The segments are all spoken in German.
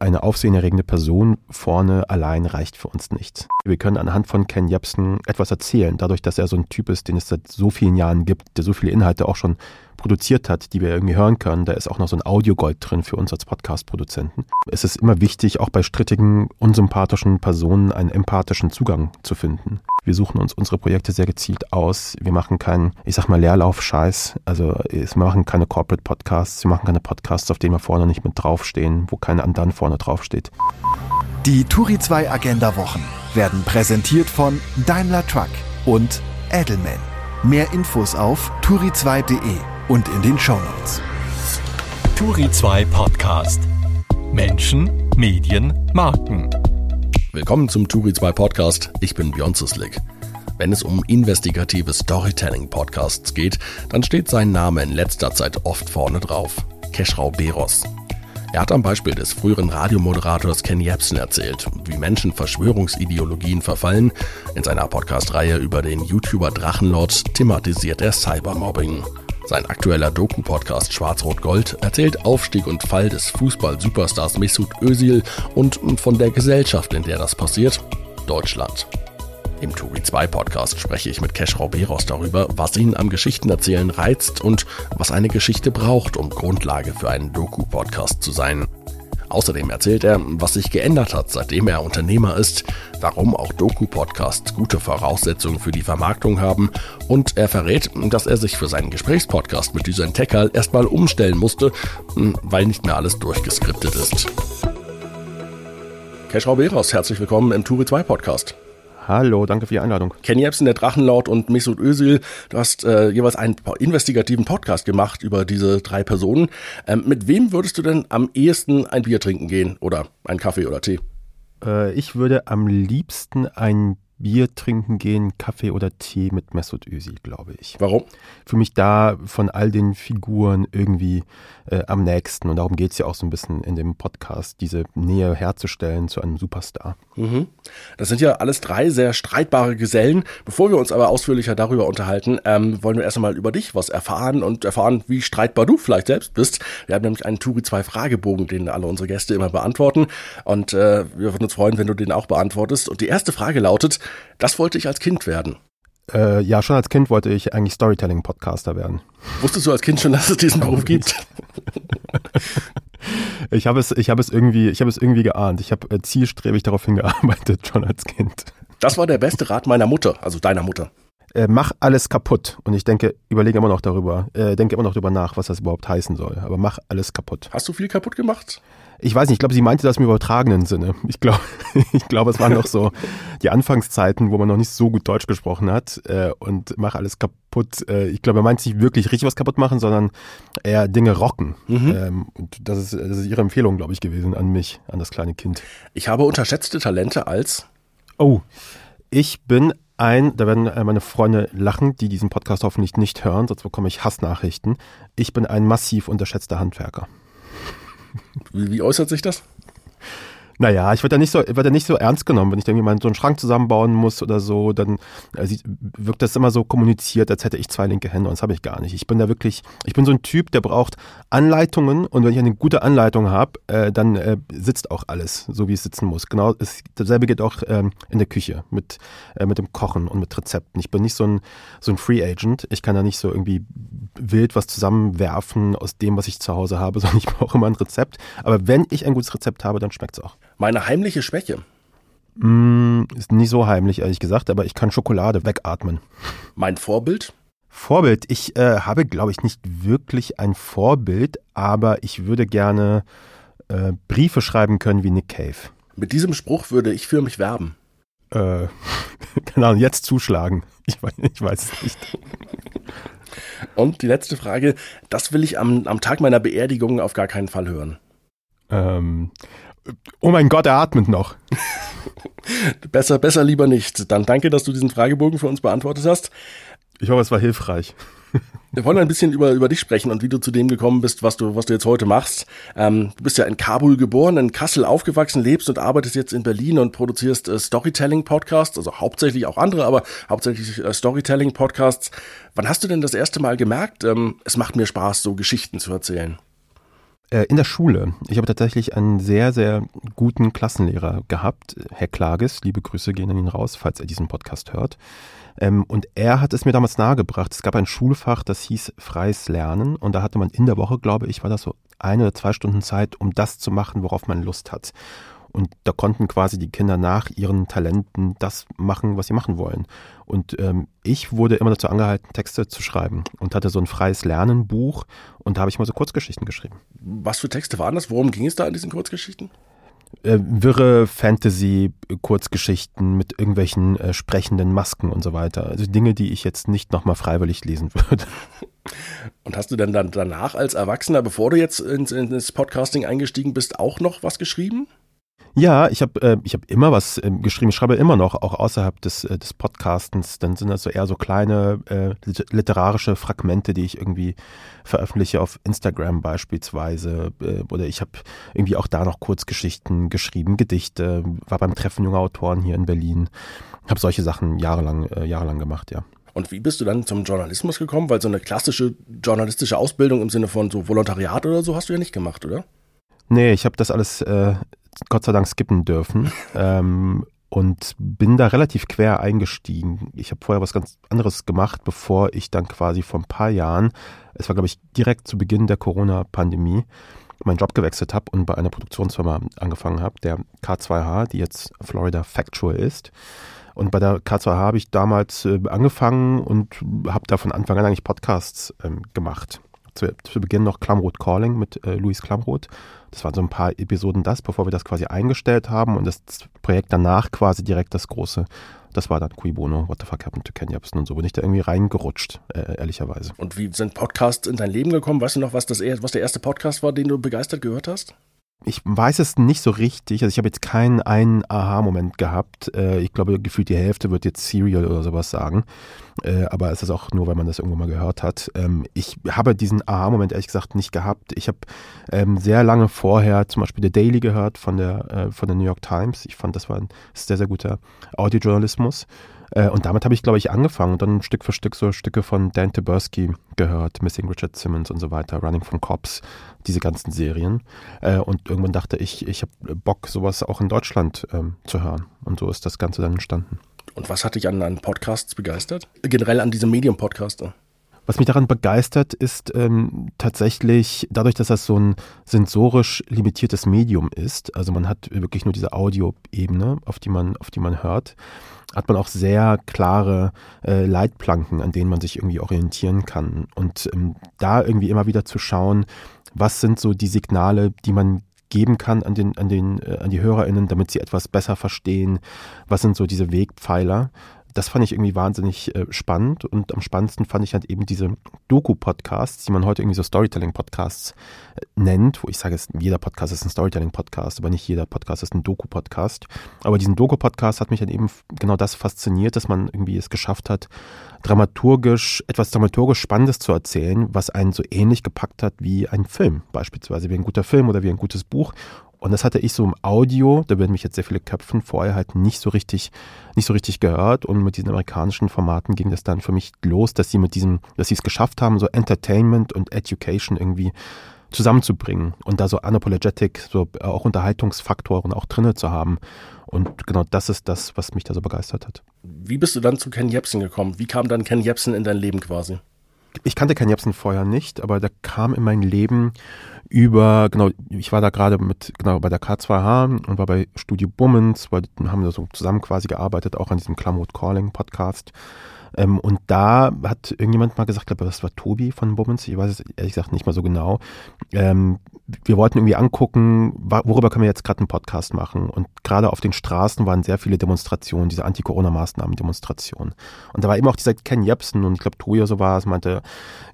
eine aufsehenerregende Person vorne allein reicht für uns nicht. Wir können anhand von Ken Jebsen etwas erzählen, dadurch, dass er so ein Typ ist, den es seit so vielen Jahren gibt, der so viele Inhalte auch schon produziert hat, die wir irgendwie hören können. Da ist auch noch so ein Audiogold drin für uns als Podcast-Produzenten. Es ist immer wichtig, auch bei strittigen, unsympathischen Personen einen empathischen Zugang zu finden. Wir suchen uns unsere Projekte sehr gezielt aus. Wir machen keinen, ich sag mal, Leerlauf-Scheiß. Also wir machen keine Corporate-Podcasts, wir machen keine Podcasts, auf denen wir vorne nicht mit draufstehen, wo keine Andan vorne draufsteht. Die Turi 2 Agenda Wochen werden präsentiert von Daimler Truck und Edelman. Mehr Infos auf turi2.de und in den Shownotes. Turi 2 Podcast. Menschen, Medien, Marken. Willkommen zum Turi 2 Podcast. Ich bin Björn Zislik. Wenn es um investigative Storytelling-Podcasts geht, dann steht sein Name in letzter Zeit oft vorne drauf. Keschrau Beros. Er hat am Beispiel des früheren Radiomoderators Ken Jebsen erzählt, wie Menschen Verschwörungsideologien verfallen. In seiner Podcast-Reihe über den YouTuber Drachenlord thematisiert er Cybermobbing. Sein aktueller Doku-Podcast Schwarz-Rot-Gold erzählt Aufstieg und Fall des Fußball-Superstars Mesut Özil und von der Gesellschaft, in der das passiert, Deutschland. Im Turi 2 Podcast spreche ich mit Kesh Rauberos darüber, was ihn am Geschichtenerzählen reizt und was eine Geschichte braucht, um Grundlage für einen Doku-Podcast zu sein. Außerdem erzählt er, was sich geändert hat, seitdem er Unternehmer ist, warum auch Doku-Podcasts gute Voraussetzungen für die Vermarktung haben und er verrät, dass er sich für seinen Gesprächspodcast mit Düsen Tekal erstmal umstellen musste, weil nicht mehr alles durchgeskriptet ist. Kesh Rauberos, herzlich willkommen im Turi 2 Podcast. Hallo, danke für die Einladung. Kenny Jebsen, der Drachenlaut und Mesut Özil, du hast äh, jeweils einen investigativen Podcast gemacht über diese drei Personen. Ähm, mit wem würdest du denn am ehesten ein Bier trinken gehen oder einen Kaffee oder Tee? Äh, ich würde am liebsten ein Bier trinken gehen, Kaffee oder Tee mit Mesut Özil, glaube ich. Warum? Für mich da von all den Figuren irgendwie äh, am nächsten. Und darum geht es ja auch so ein bisschen in dem Podcast, diese Nähe herzustellen zu einem Superstar. Mhm. Das sind ja alles drei sehr streitbare Gesellen. Bevor wir uns aber ausführlicher darüber unterhalten, ähm, wollen wir erst einmal über dich was erfahren und erfahren, wie streitbar du vielleicht selbst bist. Wir haben nämlich einen Turi 2 Fragebogen, den alle unsere Gäste immer beantworten. Und äh, wir würden uns freuen, wenn du den auch beantwortest. Und die erste Frage lautet, das wollte ich als Kind werden. Äh, ja, schon als Kind wollte ich eigentlich Storytelling-Podcaster werden. Wusstest du als Kind schon, dass es diesen Beruf gibt? ich habe es, ich habe es irgendwie, ich habe es irgendwie geahnt. Ich habe äh, zielstrebig darauf hingearbeitet, schon als Kind. Das war der beste Rat meiner Mutter, also deiner Mutter. Äh, mach alles kaputt. Und ich denke, überlege immer noch darüber, äh, denke immer noch darüber nach, was das überhaupt heißen soll. Aber mach alles kaputt. Hast du viel kaputt gemacht? Ich weiß nicht, ich glaube, sie meinte das im übertragenen Sinne. Ich glaube, ich glaube, es waren noch so die Anfangszeiten, wo man noch nicht so gut Deutsch gesprochen hat äh, und mach alles kaputt. Äh, ich glaube, er meint nicht wirklich richtig was kaputt machen, sondern eher Dinge rocken. Mhm. Ähm, und das ist, das ist ihre Empfehlung, glaube ich, gewesen an mich, an das kleine Kind. Ich habe unterschätzte Talente als. Oh, ich bin ein, da werden äh, meine Freunde lachen, die diesen Podcast hoffentlich nicht hören, sonst bekomme ich Hassnachrichten. Ich bin ein massiv unterschätzter Handwerker. Wie, wie äußert sich das? Naja, ich werde ja nicht so, werd ja nicht so ernst genommen, wenn ich irgendwie mal so einen Schrank zusammenbauen muss oder so, dann äh, wirkt das immer so kommuniziert, als hätte ich zwei linke Hände und das habe ich gar nicht. Ich bin da wirklich, ich bin so ein Typ, der braucht Anleitungen und wenn ich eine gute Anleitung habe, äh, dann äh, sitzt auch alles, so wie es sitzen muss. Genau, es, dasselbe geht auch ähm, in der Küche mit, äh, mit dem Kochen und mit Rezepten. Ich bin nicht so ein, so ein Free Agent. Ich kann da nicht so irgendwie wild was zusammenwerfen aus dem, was ich zu Hause habe, sondern ich brauche immer ein Rezept. Aber wenn ich ein gutes Rezept habe, dann schmeckt es auch. Meine heimliche Schwäche. Mm, ist nicht so heimlich, ehrlich gesagt, aber ich kann Schokolade wegatmen. Mein Vorbild? Vorbild. Ich äh, habe, glaube ich, nicht wirklich ein Vorbild, aber ich würde gerne äh, Briefe schreiben können wie Nick Cave. Mit diesem Spruch würde ich für mich werben. Äh, genau, jetzt zuschlagen. Ich weiß, ich weiß es nicht. Und die letzte Frage, das will ich am, am Tag meiner Beerdigung auf gar keinen Fall hören. Ähm, Oh mein Gott, er atmet noch. besser, besser lieber nicht. Dann danke, dass du diesen Fragebogen für uns beantwortet hast. Ich hoffe, es war hilfreich. Wir wollen ein bisschen über, über dich sprechen und wie du zu dem gekommen bist, was du, was du jetzt heute machst. Ähm, du bist ja in Kabul geboren, in Kassel aufgewachsen, lebst und arbeitest jetzt in Berlin und produzierst äh, Storytelling-Podcasts, also hauptsächlich auch andere, aber hauptsächlich äh, Storytelling-Podcasts. Wann hast du denn das erste Mal gemerkt, ähm, es macht mir Spaß, so Geschichten zu erzählen? Äh, in der Schule. Ich habe tatsächlich einen sehr, sehr guten Klassenlehrer gehabt, Herr Klages. Liebe Grüße gehen an ihn raus, falls er diesen Podcast hört. Ähm, und er hat es mir damals nahegebracht. Es gab ein Schulfach, das hieß Freies Lernen. Und da hatte man in der Woche, glaube ich, war das so eine oder zwei Stunden Zeit, um das zu machen, worauf man Lust hat. Und da konnten quasi die Kinder nach ihren Talenten das machen, was sie machen wollen. Und ähm, ich wurde immer dazu angehalten, Texte zu schreiben und hatte so ein freies Lernenbuch und da habe ich mal so Kurzgeschichten geschrieben. Was für Texte waren das? Worum ging es da in diesen Kurzgeschichten? Äh, wirre Fantasy-Kurzgeschichten mit irgendwelchen äh, sprechenden Masken und so weiter. Also Dinge, die ich jetzt nicht nochmal freiwillig lesen würde. Und hast du denn dann danach als Erwachsener, bevor du jetzt ins, ins Podcasting eingestiegen bist, auch noch was geschrieben? Ja, ich habe äh, ich hab immer was äh, geschrieben. Ich schreibe immer noch, auch außerhalb des, äh, des Podcastens. Dann sind das so eher so kleine äh, literarische Fragmente, die ich irgendwie veröffentliche auf Instagram beispielsweise. Äh, oder ich habe irgendwie auch da noch Kurzgeschichten geschrieben, Gedichte, war beim Treffen junger Autoren hier in Berlin. Habe solche Sachen jahrelang, äh, jahrelang gemacht, ja. Und wie bist du dann zum Journalismus gekommen? Weil so eine klassische journalistische Ausbildung im Sinne von so Volontariat oder so hast du ja nicht gemacht, oder? Nee, ich habe das alles äh, Gott sei Dank skippen dürfen. ähm, und bin da relativ quer eingestiegen. Ich habe vorher was ganz anderes gemacht, bevor ich dann quasi vor ein paar Jahren, es war glaube ich direkt zu Beginn der Corona-Pandemie, meinen Job gewechselt habe und bei einer Produktionsfirma angefangen habe, der K2H, die jetzt Florida Factual ist. Und bei der K2H habe ich damals äh, angefangen und habe da von Anfang an eigentlich Podcasts ähm, gemacht zu, zu Beginn noch Klamroth Calling mit äh, Luis Klamroth. Das waren so ein paar Episoden das, bevor wir das quasi eingestellt haben und das Projekt danach quasi direkt das große. Das war dann Cui Bono, What the fuck happened to Ken Jebsen und so bin ich da irgendwie reingerutscht, äh, ehrlicherweise. Und wie sind Podcasts in dein Leben gekommen? Weißt du noch, was, das, was der erste Podcast war, den du begeistert gehört hast? Ich weiß es nicht so richtig. Also ich habe jetzt keinen einen Aha-Moment gehabt. Äh, ich glaube, gefühlt die Hälfte wird jetzt Serial oder sowas sagen. Äh, aber es ist auch nur, weil man das irgendwo mal gehört hat. Ähm, ich habe diesen Aha-Moment ehrlich gesagt nicht gehabt. Ich habe ähm, sehr lange vorher zum Beispiel The Daily gehört von der, äh, von der New York Times. Ich fand, das war ein sehr, sehr guter Audiojournalismus. Äh, und damit habe ich, glaube ich, angefangen und dann Stück für Stück so Stücke von Dan Taberski gehört, Missing Richard Simmons und so weiter, Running from Cops, diese ganzen Serien. Äh, und irgendwann dachte ich, ich habe Bock, sowas auch in Deutschland ähm, zu hören. Und so ist das Ganze dann entstanden. Und was hat dich an, an Podcasts begeistert? Generell an diesem Medium-Podcaster? Was mich daran begeistert, ist ähm, tatsächlich dadurch, dass das so ein sensorisch limitiertes Medium ist. Also man hat wirklich nur diese Audioebene, auf die man, auf die man hört hat man auch sehr klare äh, Leitplanken, an denen man sich irgendwie orientieren kann. Und ähm, da irgendwie immer wieder zu schauen, was sind so die Signale, die man geben kann an den, an den, äh, an die HörerInnen, damit sie etwas besser verstehen. Was sind so diese Wegpfeiler? Das fand ich irgendwie wahnsinnig äh, spannend und am spannendsten fand ich halt eben diese Doku-Podcasts, die man heute irgendwie so Storytelling-Podcasts äh, nennt, wo ich sage, jeder Podcast ist ein Storytelling-Podcast, aber nicht jeder Podcast ist ein Doku-Podcast. Aber diesen Doku-Podcast hat mich halt eben genau das fasziniert, dass man irgendwie es geschafft hat, dramaturgisch, etwas dramaturgisch Spannendes zu erzählen, was einen so ähnlich gepackt hat wie ein Film, beispielsweise wie ein guter Film oder wie ein gutes Buch und das hatte ich so im Audio, da werden mich jetzt sehr viele Köpfen vorher halt nicht so richtig, nicht so richtig gehört. Und mit diesen amerikanischen Formaten ging das dann für mich los, dass sie mit diesem, dass sie es geschafft haben, so Entertainment und Education irgendwie zusammenzubringen und da so unapologetic, so auch Unterhaltungsfaktoren auch drinne zu haben. Und genau das ist das, was mich da so begeistert hat. Wie bist du dann zu Ken Jebsen gekommen? Wie kam dann Ken Jebsen in dein Leben quasi? Ich kannte Ken Jebsen vorher nicht, aber der kam in mein Leben über, genau, ich war da gerade mit, genau, bei der K2H und war bei Studio Bummens, haben wir so zusammen quasi gearbeitet, auch an diesem Klamroth Calling Podcast. Ähm, und da hat irgendjemand mal gesagt, glaube das war Tobi von Bummens, ich weiß es ehrlich gesagt nicht mal so genau. Ähm, wir wollten irgendwie angucken, worüber können wir jetzt gerade einen Podcast machen. Und gerade auf den Straßen waren sehr viele Demonstrationen, diese Anti-Corona-Maßnahmen-Demonstrationen. Und da war eben auch dieser Ken Jebsen und ich glaube, Tobi so war es, meinte,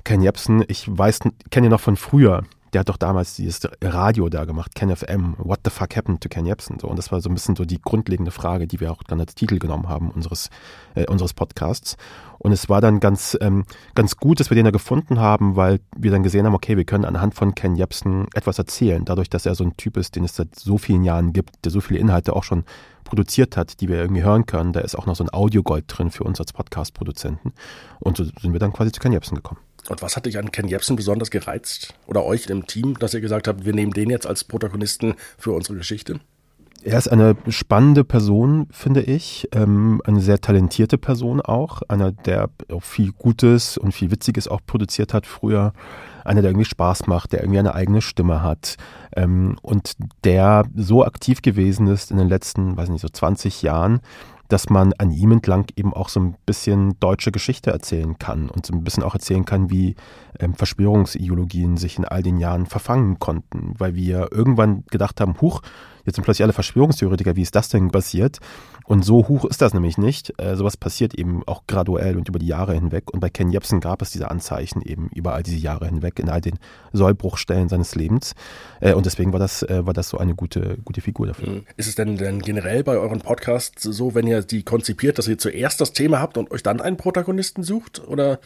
Ken Jebsen, ich weiß, kenne ihn noch von früher der hat doch damals dieses Radio da gemacht, Ken FM, What the fuck happened to Ken Jebsen? So, und das war so ein bisschen so die grundlegende Frage, die wir auch dann als Titel genommen haben unseres, äh, unseres Podcasts. Und es war dann ganz, ähm, ganz gut, dass wir den da gefunden haben, weil wir dann gesehen haben, okay, wir können anhand von Ken Jebsen etwas erzählen, dadurch, dass er so ein Typ ist, den es seit so vielen Jahren gibt, der so viele Inhalte auch schon produziert hat, die wir irgendwie hören können. Da ist auch noch so ein Audiogold drin für uns als Podcast-Produzenten. Und so sind wir dann quasi zu Ken Jebsen gekommen. Und was hat dich an Ken Jebsen besonders gereizt? Oder euch im Team, dass ihr gesagt habt, wir nehmen den jetzt als Protagonisten für unsere Geschichte? Er ist eine spannende Person, finde ich. Ähm, eine sehr talentierte Person auch. Einer, der auch viel Gutes und viel Witziges auch produziert hat früher. Einer, der irgendwie Spaß macht, der irgendwie eine eigene Stimme hat. Ähm, und der so aktiv gewesen ist in den letzten, weiß nicht, so 20 Jahren, dass man an ihm entlang eben auch so ein bisschen deutsche Geschichte erzählen kann und so ein bisschen auch erzählen kann, wie ähm, Verschwörungsideologien sich in all den Jahren verfangen konnten, weil wir irgendwann gedacht haben, huch, jetzt sind plötzlich alle Verschwörungstheoretiker, wie ist das denn passiert? Und so hoch ist das nämlich nicht. Äh, sowas passiert eben auch graduell und über die Jahre hinweg. Und bei Ken Jebsen gab es diese Anzeichen eben über all diese Jahre hinweg, in all den Sollbruchstellen seines Lebens. Äh, und deswegen war das, äh, war das so eine gute, gute Figur dafür. Mhm. Ist es denn, denn generell bei euren Podcasts so, wenn ihr die konzipiert, dass ihr zuerst das Thema habt und euch dann einen Protagonisten sucht? Oder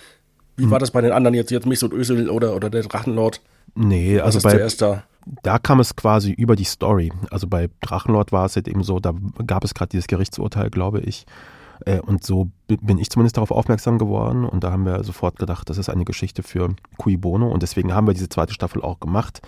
wie hm. war das bei den anderen jetzt, jetzt mich und Ösel oder, oder der Drachenlord? Nee, also bei, da? kam es quasi über die Story. Also bei Drachenlord war es halt eben so, da gab es gerade dieses Gerichtsurteil, glaube ich. Äh, und so bin ich zumindest darauf aufmerksam geworden und da haben wir sofort gedacht, das ist eine Geschichte für Cui Bono und deswegen haben wir diese zweite Staffel auch gemacht.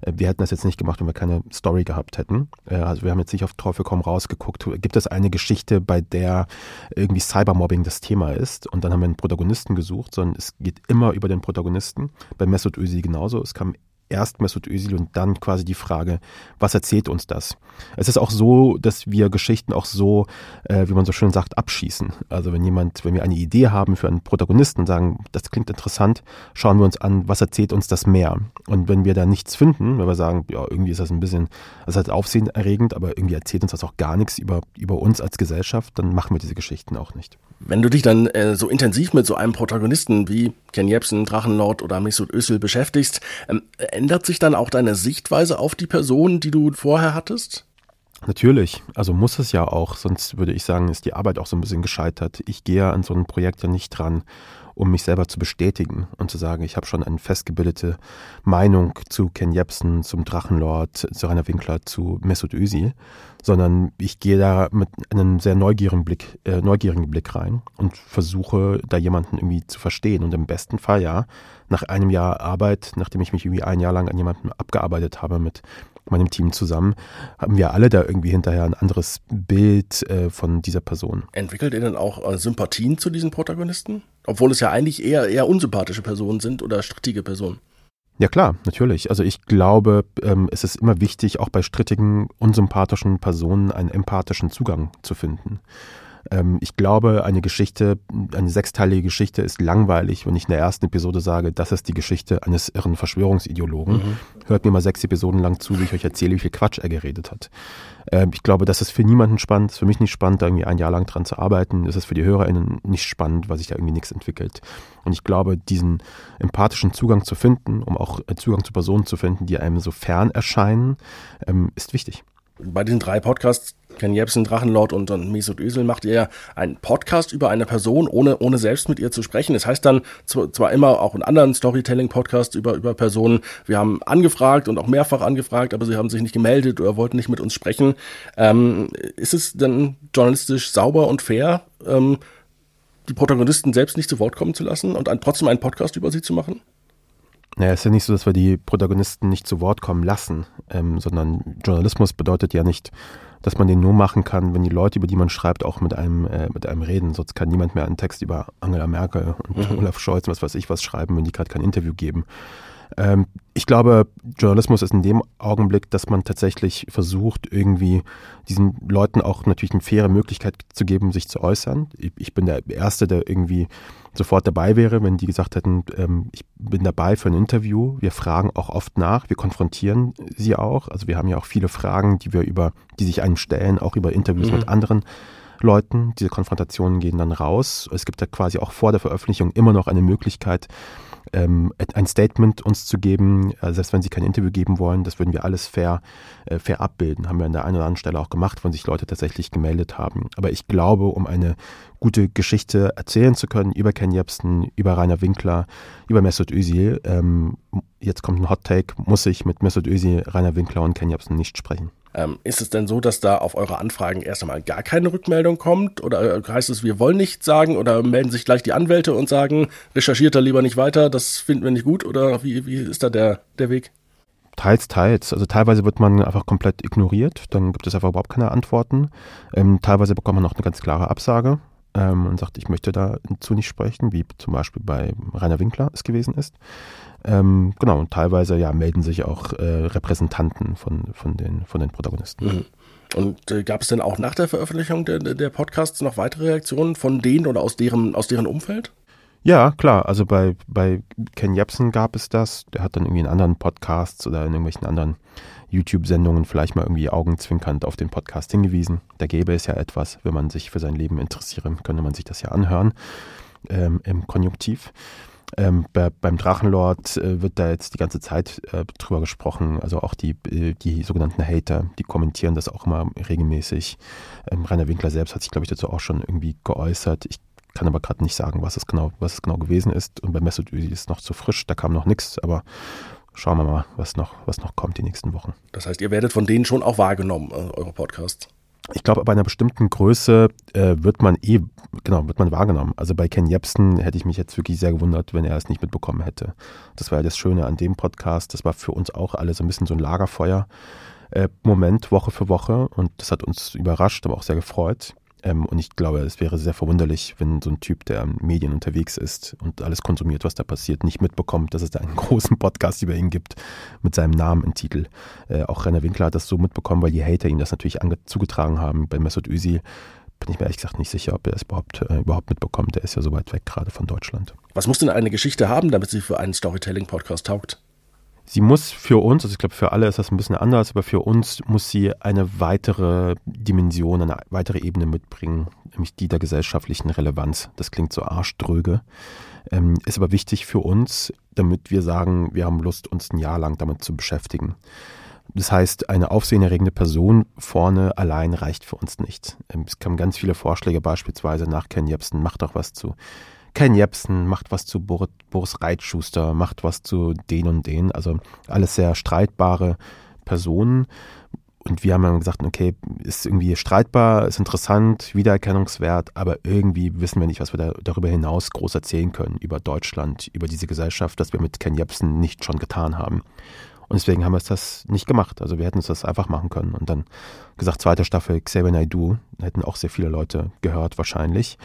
Äh, wir hätten das jetzt nicht gemacht, wenn wir keine Story gehabt hätten. Äh, also wir haben jetzt nicht auf Teufel komm rausgeguckt. Gibt es eine Geschichte, bei der irgendwie Cybermobbing das Thema ist? Und dann haben wir einen Protagonisten gesucht, sondern es geht immer über den Protagonisten. Bei Mesut Özil genauso. Es kam erst Mesut Özil und dann quasi die Frage, was erzählt uns das? Es ist auch so, dass wir Geschichten auch so, äh, wie man so schön sagt, abschießen. Also wenn jemand, wenn wir eine Idee haben für einen Protagonisten und sagen, das klingt interessant, schauen wir uns an, was erzählt uns das mehr? Und wenn wir da nichts finden, wenn wir sagen, ja, irgendwie ist das ein bisschen, das ist halt aufsehenerregend, aber irgendwie erzählt uns das auch gar nichts über, über uns als Gesellschaft, dann machen wir diese Geschichten auch nicht. Wenn du dich dann äh, so intensiv mit so einem Protagonisten wie Ken Jebsen, Drachenlord oder Mesut Özil beschäftigst, ähm, ändert sich dann auch deine Sichtweise auf die Person, die du vorher hattest? Natürlich, also muss es ja auch, sonst würde ich sagen, ist die Arbeit auch so ein bisschen gescheitert. Ich gehe an so ein Projekt ja nicht dran, um mich selber zu bestätigen und zu sagen, ich habe schon eine festgebildete Meinung zu Ken Jebsen, zum Drachenlord, zu Rainer Winkler, zu Mesut Özil, sondern ich gehe da mit einem sehr neugierigen Blick, äh, neugierigen Blick rein und versuche da jemanden irgendwie zu verstehen. Und im besten Fall ja, nach einem Jahr Arbeit, nachdem ich mich irgendwie ein Jahr lang an jemanden abgearbeitet habe mit meinem Team zusammen, haben wir alle da irgendwie hinterher ein anderes Bild äh, von dieser Person. Entwickelt ihr denn auch äh, Sympathien zu diesen Protagonisten? Obwohl es ja eigentlich eher, eher unsympathische Personen sind oder strittige Personen. Ja klar, natürlich. Also ich glaube, ähm, es ist immer wichtig, auch bei strittigen, unsympathischen Personen einen empathischen Zugang zu finden. Ähm, ich glaube, eine Geschichte, eine sechsteilige Geschichte ist langweilig, wenn ich in der ersten Episode sage, das ist die Geschichte eines irren Verschwörungsideologen. Mhm. Hört mir mal sechs Episoden lang zu, wie ich euch erzähle, wie viel Quatsch er geredet hat. Ähm, ich glaube, das ist für niemanden spannend, ist für mich nicht spannend, da irgendwie ein Jahr lang dran zu arbeiten. Es ist für die HörerInnen nicht spannend, weil sich da irgendwie nichts entwickelt. Und ich glaube, diesen empathischen Zugang zu finden, um auch Zugang zu Personen zu finden, die einem so fern erscheinen, ähm, ist wichtig bei diesen drei Podcasts, Ken Jebsen, Drachenlord und, und Mesut Özil, macht ihr einen Podcast über eine Person, ohne, ohne selbst mit ihr zu sprechen. Das heißt dann zwar immer auch in anderen Storytelling-Podcasts über, über Personen, wir haben angefragt und auch mehrfach angefragt, aber sie haben sich nicht gemeldet oder wollten nicht mit uns sprechen. Ähm, ist es dann journalistisch sauber und fair, ähm, die Protagonisten selbst nicht zu Wort kommen zu lassen und ein, trotzdem einen Podcast über sie zu machen? Naja, es ist ja nicht so, dass wir die Protagonisten nicht zu Wort kommen lassen, ähm, sondern Journalismus bedeutet ja nicht, dass man den nur machen kann, wenn die Leute, über die man schreibt, auch mit einem, äh, mit einem reden. Sonst kann niemand mehr einen Text über Angela Merkel und mhm. Olaf Scholz und was weiß ich was schreiben, wenn die gerade kein Interview geben. Ähm, ich glaube, Journalismus ist in dem Augenblick, dass man tatsächlich versucht, irgendwie diesen Leuten auch natürlich eine faire Möglichkeit zu geben, sich zu äußern. Ich, bin der Erste, der irgendwie sofort dabei wäre, wenn die gesagt hätten, ähm, ich bin dabei für ein Interview. Wir fragen auch oft nach, wir konfrontieren sie auch. Also wir haben ja auch viele Fragen, die wir über, die sich einem stellen, auch über Interviews mhm. mit anderen Leuten. Diese Konfrontationen gehen dann raus. Es gibt ja quasi auch vor der Veröffentlichung immer noch eine Möglichkeit, ähm, ein Statement uns zu geben, äh, selbst wenn sie kein Interview geben wollen, das würden wir alles fair, äh, fair abbilden. Haben wir an der einen oder anderen Stelle auch gemacht, wenn sich Leute tatsächlich gemeldet haben. Aber ich glaube, um eine gute Geschichte erzählen zu können über Ken Jebsen, über Rainer Winkler, über Mesut Özil, ähm, jetzt kommt ein Hot Take, muss ich mit Mesut Özil, Rainer Winkler und Ken Jebsen nicht sprechen. Ähm, ist es denn so, dass da auf eure Anfragen erst einmal gar keine Rückmeldung kommt? Oder äh, heißt es, wir wollen nichts sagen? Oder melden sich gleich die Anwälte und sagen, recherchiert da lieber nicht weiter, das finden wir nicht gut? Oder wie, wie ist da der, der Weg? Teils, teils. Also teilweise wird man einfach komplett ignoriert, dann gibt es einfach überhaupt keine Antworten. Ähm, teilweise bekommt man noch eine ganz klare Absage ähm, und sagt, ich möchte dazu nicht sprechen, wie zum Beispiel bei Rainer Winkler es gewesen ist. Ähm, genau, und teilweise ja, melden sich auch äh, Repräsentanten von, von, den, von den Protagonisten. Mhm. Und äh, gab es denn auch nach der Veröffentlichung der, der Podcasts noch weitere Reaktionen von denen oder aus deren, aus deren Umfeld? Ja, klar. Also bei, bei Ken Jebsen gab es das. Der hat dann irgendwie in anderen Podcasts oder in irgendwelchen anderen YouTube-Sendungen vielleicht mal irgendwie augenzwinkernd auf den Podcast hingewiesen. Da gäbe es ja etwas, wenn man sich für sein Leben interessiere, könnte man sich das ja anhören ähm, im Konjunktiv. Ähm, bei, beim Drachenlord äh, wird da jetzt die ganze Zeit äh, drüber gesprochen. Also auch die, äh, die sogenannten Hater, die kommentieren das auch immer regelmäßig. Ähm, Rainer Winkler selbst hat sich, glaube ich, dazu auch schon irgendwie geäußert. Ich kann aber gerade nicht sagen, was es genau, was es genau gewesen ist. Und bei Mesut Özil ist noch zu frisch, da kam noch nichts, aber schauen wir mal, was noch, was noch kommt die nächsten Wochen. Das heißt, ihr werdet von denen schon auch wahrgenommen, äh, eure Podcasts. Ich glaube, bei einer bestimmten Größe äh, wird man eh, genau, wird man wahrgenommen. Also bei Ken Jebsen hätte ich mich jetzt wirklich sehr gewundert, wenn er es nicht mitbekommen hätte. Das war ja das Schöne an dem Podcast. Das war für uns auch alle so ein bisschen so ein Lagerfeuer. Äh, Moment, Woche für Woche. Und das hat uns überrascht, aber auch sehr gefreut. Ähm, und ich glaube, es wäre sehr verwunderlich, wenn so ein Typ, der in Medien unterwegs ist und alles konsumiert, was da passiert, nicht mitbekommt, dass es da einen großen Podcast über ihn gibt mit seinem Namen im Titel. Äh, auch Rainer Winkler hat das so mitbekommen, weil die Hater ihm das natürlich zugetragen haben. Bei Mesut Özil bin ich mir ehrlich gesagt nicht sicher, ob er es überhaupt, äh, überhaupt mitbekommt. Der ist ja so weit weg gerade von Deutschland. Was muss denn eine Geschichte haben, damit sie für einen Storytelling-Podcast taugt? Sie muss für uns, also ich glaube für alle ist das ein bisschen anders, aber für uns muss sie eine weitere Dimension, eine weitere Ebene mitbringen, nämlich die der gesellschaftlichen Relevanz. Das klingt so arschdröge, ähm, ist aber wichtig für uns, damit wir sagen, wir haben Lust, uns ein Jahr lang damit zu beschäftigen. Das heißt, eine aufsehenerregende Person vorne allein reicht für uns nicht. Ähm, es kamen ganz viele Vorschläge, beispielsweise nach Ken Jebsen, macht doch was zu Ken Jebsen macht was zu Boris Reitschuster, macht was zu den und den. Also alles sehr streitbare Personen. Und wir haben dann gesagt, okay, ist irgendwie streitbar, ist interessant, wiedererkennungswert, aber irgendwie wissen wir nicht, was wir da, darüber hinaus groß erzählen können, über Deutschland, über diese Gesellschaft, das wir mit Ken Jebsen nicht schon getan haben. Und deswegen haben wir es das nicht gemacht. Also wir hätten es das einfach machen können. Und dann gesagt, zweite Staffel Xavier Naidoo, hätten auch sehr viele Leute gehört wahrscheinlich.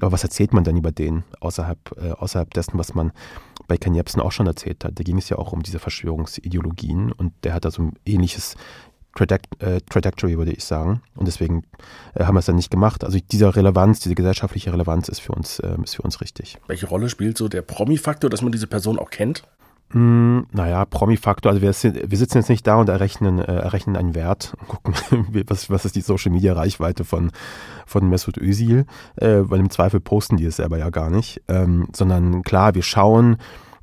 Aber was erzählt man dann über den außerhalb, äh, außerhalb dessen, was man bei Ken Jebsen auch schon erzählt hat? Da ging es ja auch um diese Verschwörungsideologien und der hat da so ein ähnliches äh, Trajectory, würde ich sagen. Und deswegen äh, haben wir es dann nicht gemacht. Also diese Relevanz, diese gesellschaftliche Relevanz ist für uns, äh, ist für uns richtig. Welche Rolle spielt so der Promi-Faktor, dass man diese Person auch kennt? Mm, naja, Promi-Faktor, also wir, wir, sitzen jetzt nicht da und errechnen, äh, errechnen einen Wert und gucken, was, was ist die Social-Media-Reichweite von, von Mesut Özil, äh, weil im Zweifel posten die es selber ja gar nicht, ähm, sondern klar, wir schauen,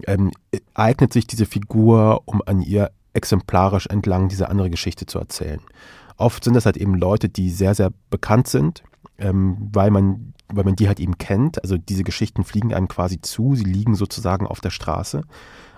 ähm, eignet sich diese Figur, um an ihr exemplarisch entlang diese andere Geschichte zu erzählen. Oft sind das halt eben Leute, die sehr, sehr bekannt sind, ähm, weil man weil man die halt eben kennt. Also diese Geschichten fliegen einem quasi zu, sie liegen sozusagen auf der Straße.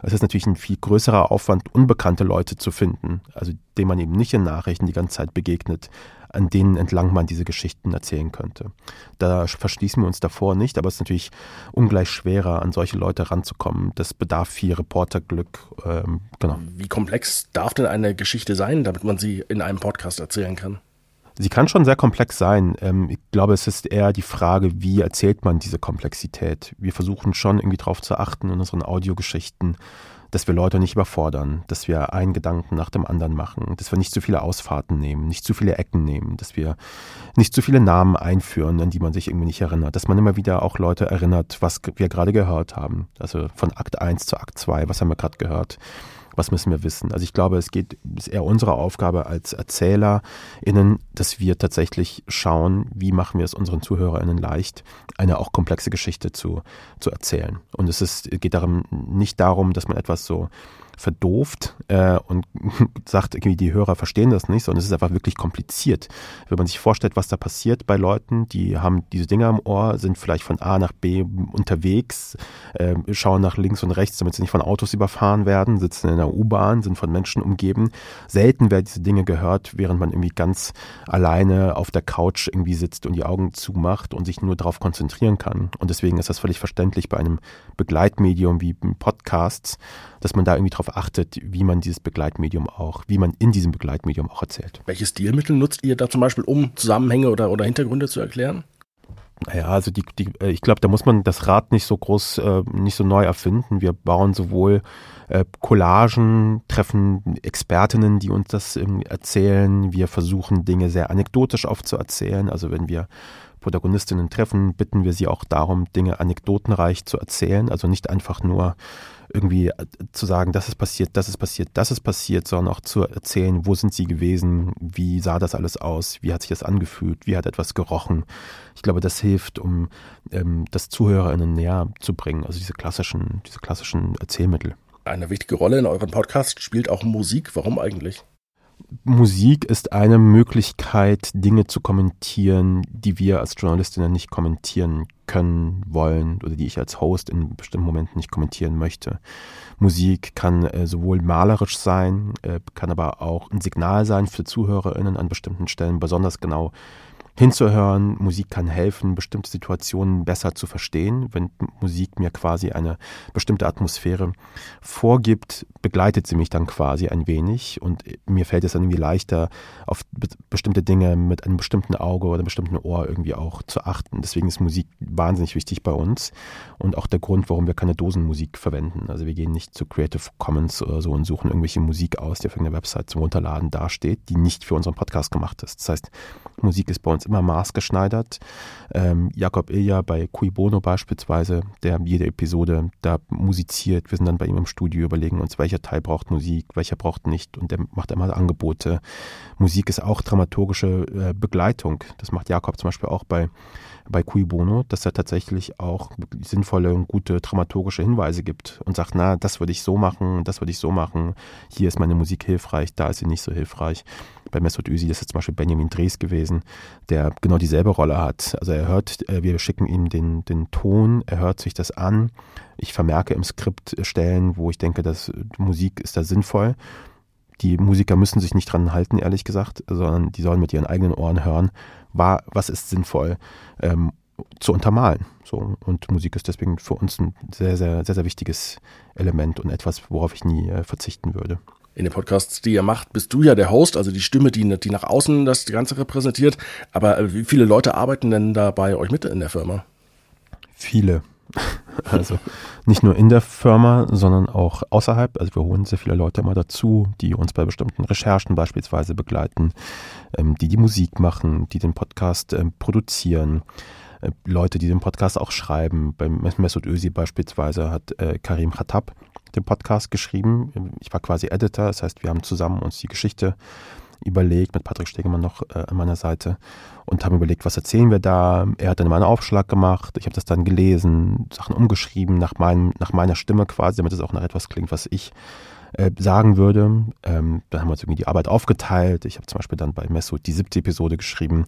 Es ist natürlich ein viel größerer Aufwand, unbekannte Leute zu finden, also denen man eben nicht in Nachrichten die ganze Zeit begegnet, an denen entlang man diese Geschichten erzählen könnte. Da verschließen wir uns davor nicht, aber es ist natürlich ungleich schwerer, an solche Leute ranzukommen. Das bedarf viel Reporterglück. Ähm, genau. Wie komplex darf denn eine Geschichte sein, damit man sie in einem Podcast erzählen kann? Sie kann schon sehr komplex sein. Ähm, ich glaube, es ist eher die Frage, wie erzählt man diese Komplexität. Wir versuchen schon irgendwie darauf zu achten in unseren Audiogeschichten, dass wir Leute nicht überfordern, dass wir einen Gedanken nach dem anderen machen, dass wir nicht zu viele Ausfahrten nehmen, nicht zu viele Ecken nehmen, dass wir nicht zu viele Namen einführen, an die man sich irgendwie nicht erinnert, dass man immer wieder auch Leute erinnert, was wir gerade gehört haben. Also von Akt 1 zu Akt 2, was haben wir gerade gehört was müssen wir wissen. Also ich glaube, es geht, ist eher unsere Aufgabe als ErzählerInnen, dass wir tatsächlich schauen, wie machen wir es unseren ZuhörerInnen leicht, eine auch komplexe Geschichte zu, zu erzählen. Und es ist, geht darum, nicht darum, dass man etwas so verdooft äh, und sagt irgendwie, die Hörer verstehen das nicht, sondern es ist einfach wirklich kompliziert. Wenn man sich vorstellt, was da passiert bei Leuten, die haben diese Dinge am Ohr, sind vielleicht von A nach B unterwegs, äh, schauen nach links und rechts, damit sie nicht von Autos überfahren werden, sitzen in der U-Bahn, sind von Menschen umgeben. Selten werden diese Dinge gehört, während man irgendwie ganz alleine auf der Couch irgendwie sitzt und die Augen zumacht und sich nur darauf konzentrieren kann. Und deswegen ist das völlig verständlich bei einem Begleitmedium wie Podcasts, dass man da irgendwie darauf achtet, wie man dieses Begleitmedium auch, wie man in diesem Begleitmedium auch erzählt. Welche Stilmittel nutzt ihr da zum Beispiel, um Zusammenhänge oder, oder Hintergründe zu erklären? Naja, also die, die, äh, ich glaube, da muss man das Rad nicht so groß, äh, nicht so neu erfinden. Wir bauen sowohl äh, Collagen, treffen Expertinnen, die uns das ähm, erzählen. Wir versuchen Dinge sehr anekdotisch aufzuerzählen. Also wenn wir Protagonistinnen treffen, bitten wir sie auch darum, Dinge anekdotenreich zu erzählen. Also nicht einfach nur irgendwie äh, zu sagen, das ist passiert, das ist passiert, das ist passiert, sondern auch zu erzählen, wo sind sie gewesen, wie sah das alles aus, wie hat sich das angefühlt, wie hat etwas gerochen. Ich glaube, das hilft, um ähm, das ZuhörerInnen näher zu bringen, also diese klassischen, diese klassischen Erzählmittel. Eine wichtige Rolle in eurem Podcast spielt auch Musik. Warum eigentlich? Musik ist eine Möglichkeit, Dinge zu kommentieren, die wir als Journalistinnen nicht kommentieren können, wollen oder die ich als Host in bestimmten Momenten nicht kommentieren möchte. Musik kann äh, sowohl malerisch sein, äh, kann aber auch ein Signal sein für ZuhörerInnen an bestimmten Stellen, besonders genau hinzuhören. Musik kann helfen, bestimmte Situationen besser zu verstehen. Wenn Musik mir quasi eine bestimmte Atmosphäre vorgibt, begleitet sie mich dann quasi ein wenig und mir fällt es dann irgendwie leichter, auf bestimmte Dinge mit einem bestimmten Auge oder einem bestimmten Ohr irgendwie auch zu achten. Deswegen ist Musik wahnsinnig wichtig bei uns und auch der Grund, warum wir keine Dosenmusik verwenden. Also wir gehen nicht zu Creative Commons oder so und suchen irgendwelche Musik aus, die auf irgendeiner Website zum Runterladen dasteht, die nicht für unseren Podcast gemacht ist. Das heißt, Musik ist bei uns immer maßgeschneidert. Ähm, Jakob Ilja bei Cui Bono beispielsweise, der jede Episode da musiziert. Wir sind dann bei ihm im Studio, überlegen uns, welcher Teil braucht Musik, welcher braucht nicht. Und der macht immer Angebote. Musik ist auch dramaturgische äh, Begleitung. Das macht Jakob zum Beispiel auch bei bei Cui Bono, dass er tatsächlich auch sinnvolle und gute dramaturgische Hinweise gibt und sagt, na, das würde ich so machen, das würde ich so machen, hier ist meine Musik hilfreich, da ist sie nicht so hilfreich. Bei Mesut Özil ist es zum Beispiel Benjamin Drees gewesen, der genau dieselbe Rolle hat. Also er hört, äh, wir schicken ihm den, den Ton, er hört sich das an. Ich vermerke im Skript Stellen, wo ich denke, dass Musik ist da sinnvoll die Musiker müssen sich nicht dran halten, ehrlich gesagt, sondern die sollen mit ihren eigenen Ohren hören, war, was ist sinnvoll ähm, zu untermalen. So, und Musik ist deswegen für uns ein sehr, sehr, sehr, sehr wichtiges Element und etwas, worauf ich nie äh, verzichten würde. In den Podcasts, die ihr macht, bist du ja der Host, also die Stimme, die, die nach außen das Ganze repräsentiert. Aber äh, wie viele Leute arbeiten denn da bei euch mit in der Firma? Viele. Also nicht nur in der Firma, sondern auch außerhalb. Also wir holen sehr viele Leute immer dazu, die uns bei bestimmten Recherchen beispielsweise begleiten, ähm, die die Musik machen, die den Podcast ähm, produzieren. Äh, Leute, die den Podcast auch schreiben. Beim Mesut Özil beispielsweise hat äh, Karim Khattab den Podcast geschrieben. Ich war quasi Editor, das heißt, wir haben zusammen uns die Geschichte überlegt, mit Patrick Stegemann noch äh, an meiner Seite und haben überlegt, was erzählen wir da. Er hat dann mal einen Aufschlag gemacht, ich habe das dann gelesen, Sachen umgeschrieben nach, meinem, nach meiner Stimme quasi, damit es auch nach etwas klingt, was ich äh, sagen würde. Ähm, dann haben wir uns irgendwie die Arbeit aufgeteilt. Ich habe zum Beispiel dann bei Messo die siebte Episode geschrieben.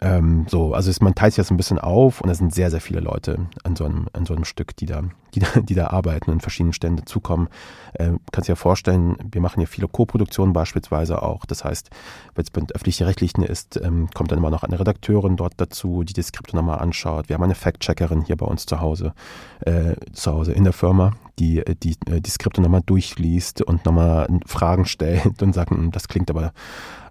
Ähm, so, also es, man teilt sich das ein bisschen auf und es sind sehr, sehr viele Leute an so einem, an so einem Stück, die da, die, da, die da arbeiten und in verschiedenen Stellen dazukommen. Ähm, kannst dir ja vorstellen, wir machen ja viele Co-Produktionen beispielsweise auch. Das heißt, wenn es bei öffentlich-rechtlichen ist, ähm, kommt dann immer noch eine Redakteurin dort dazu, die die Skripte nochmal anschaut. Wir haben eine Fact-Checkerin hier bei uns zu Hause, äh, zu Hause in der Firma, die die, die Skripte nochmal durchliest und nochmal Fragen stellt und sagt, hm, das klingt aber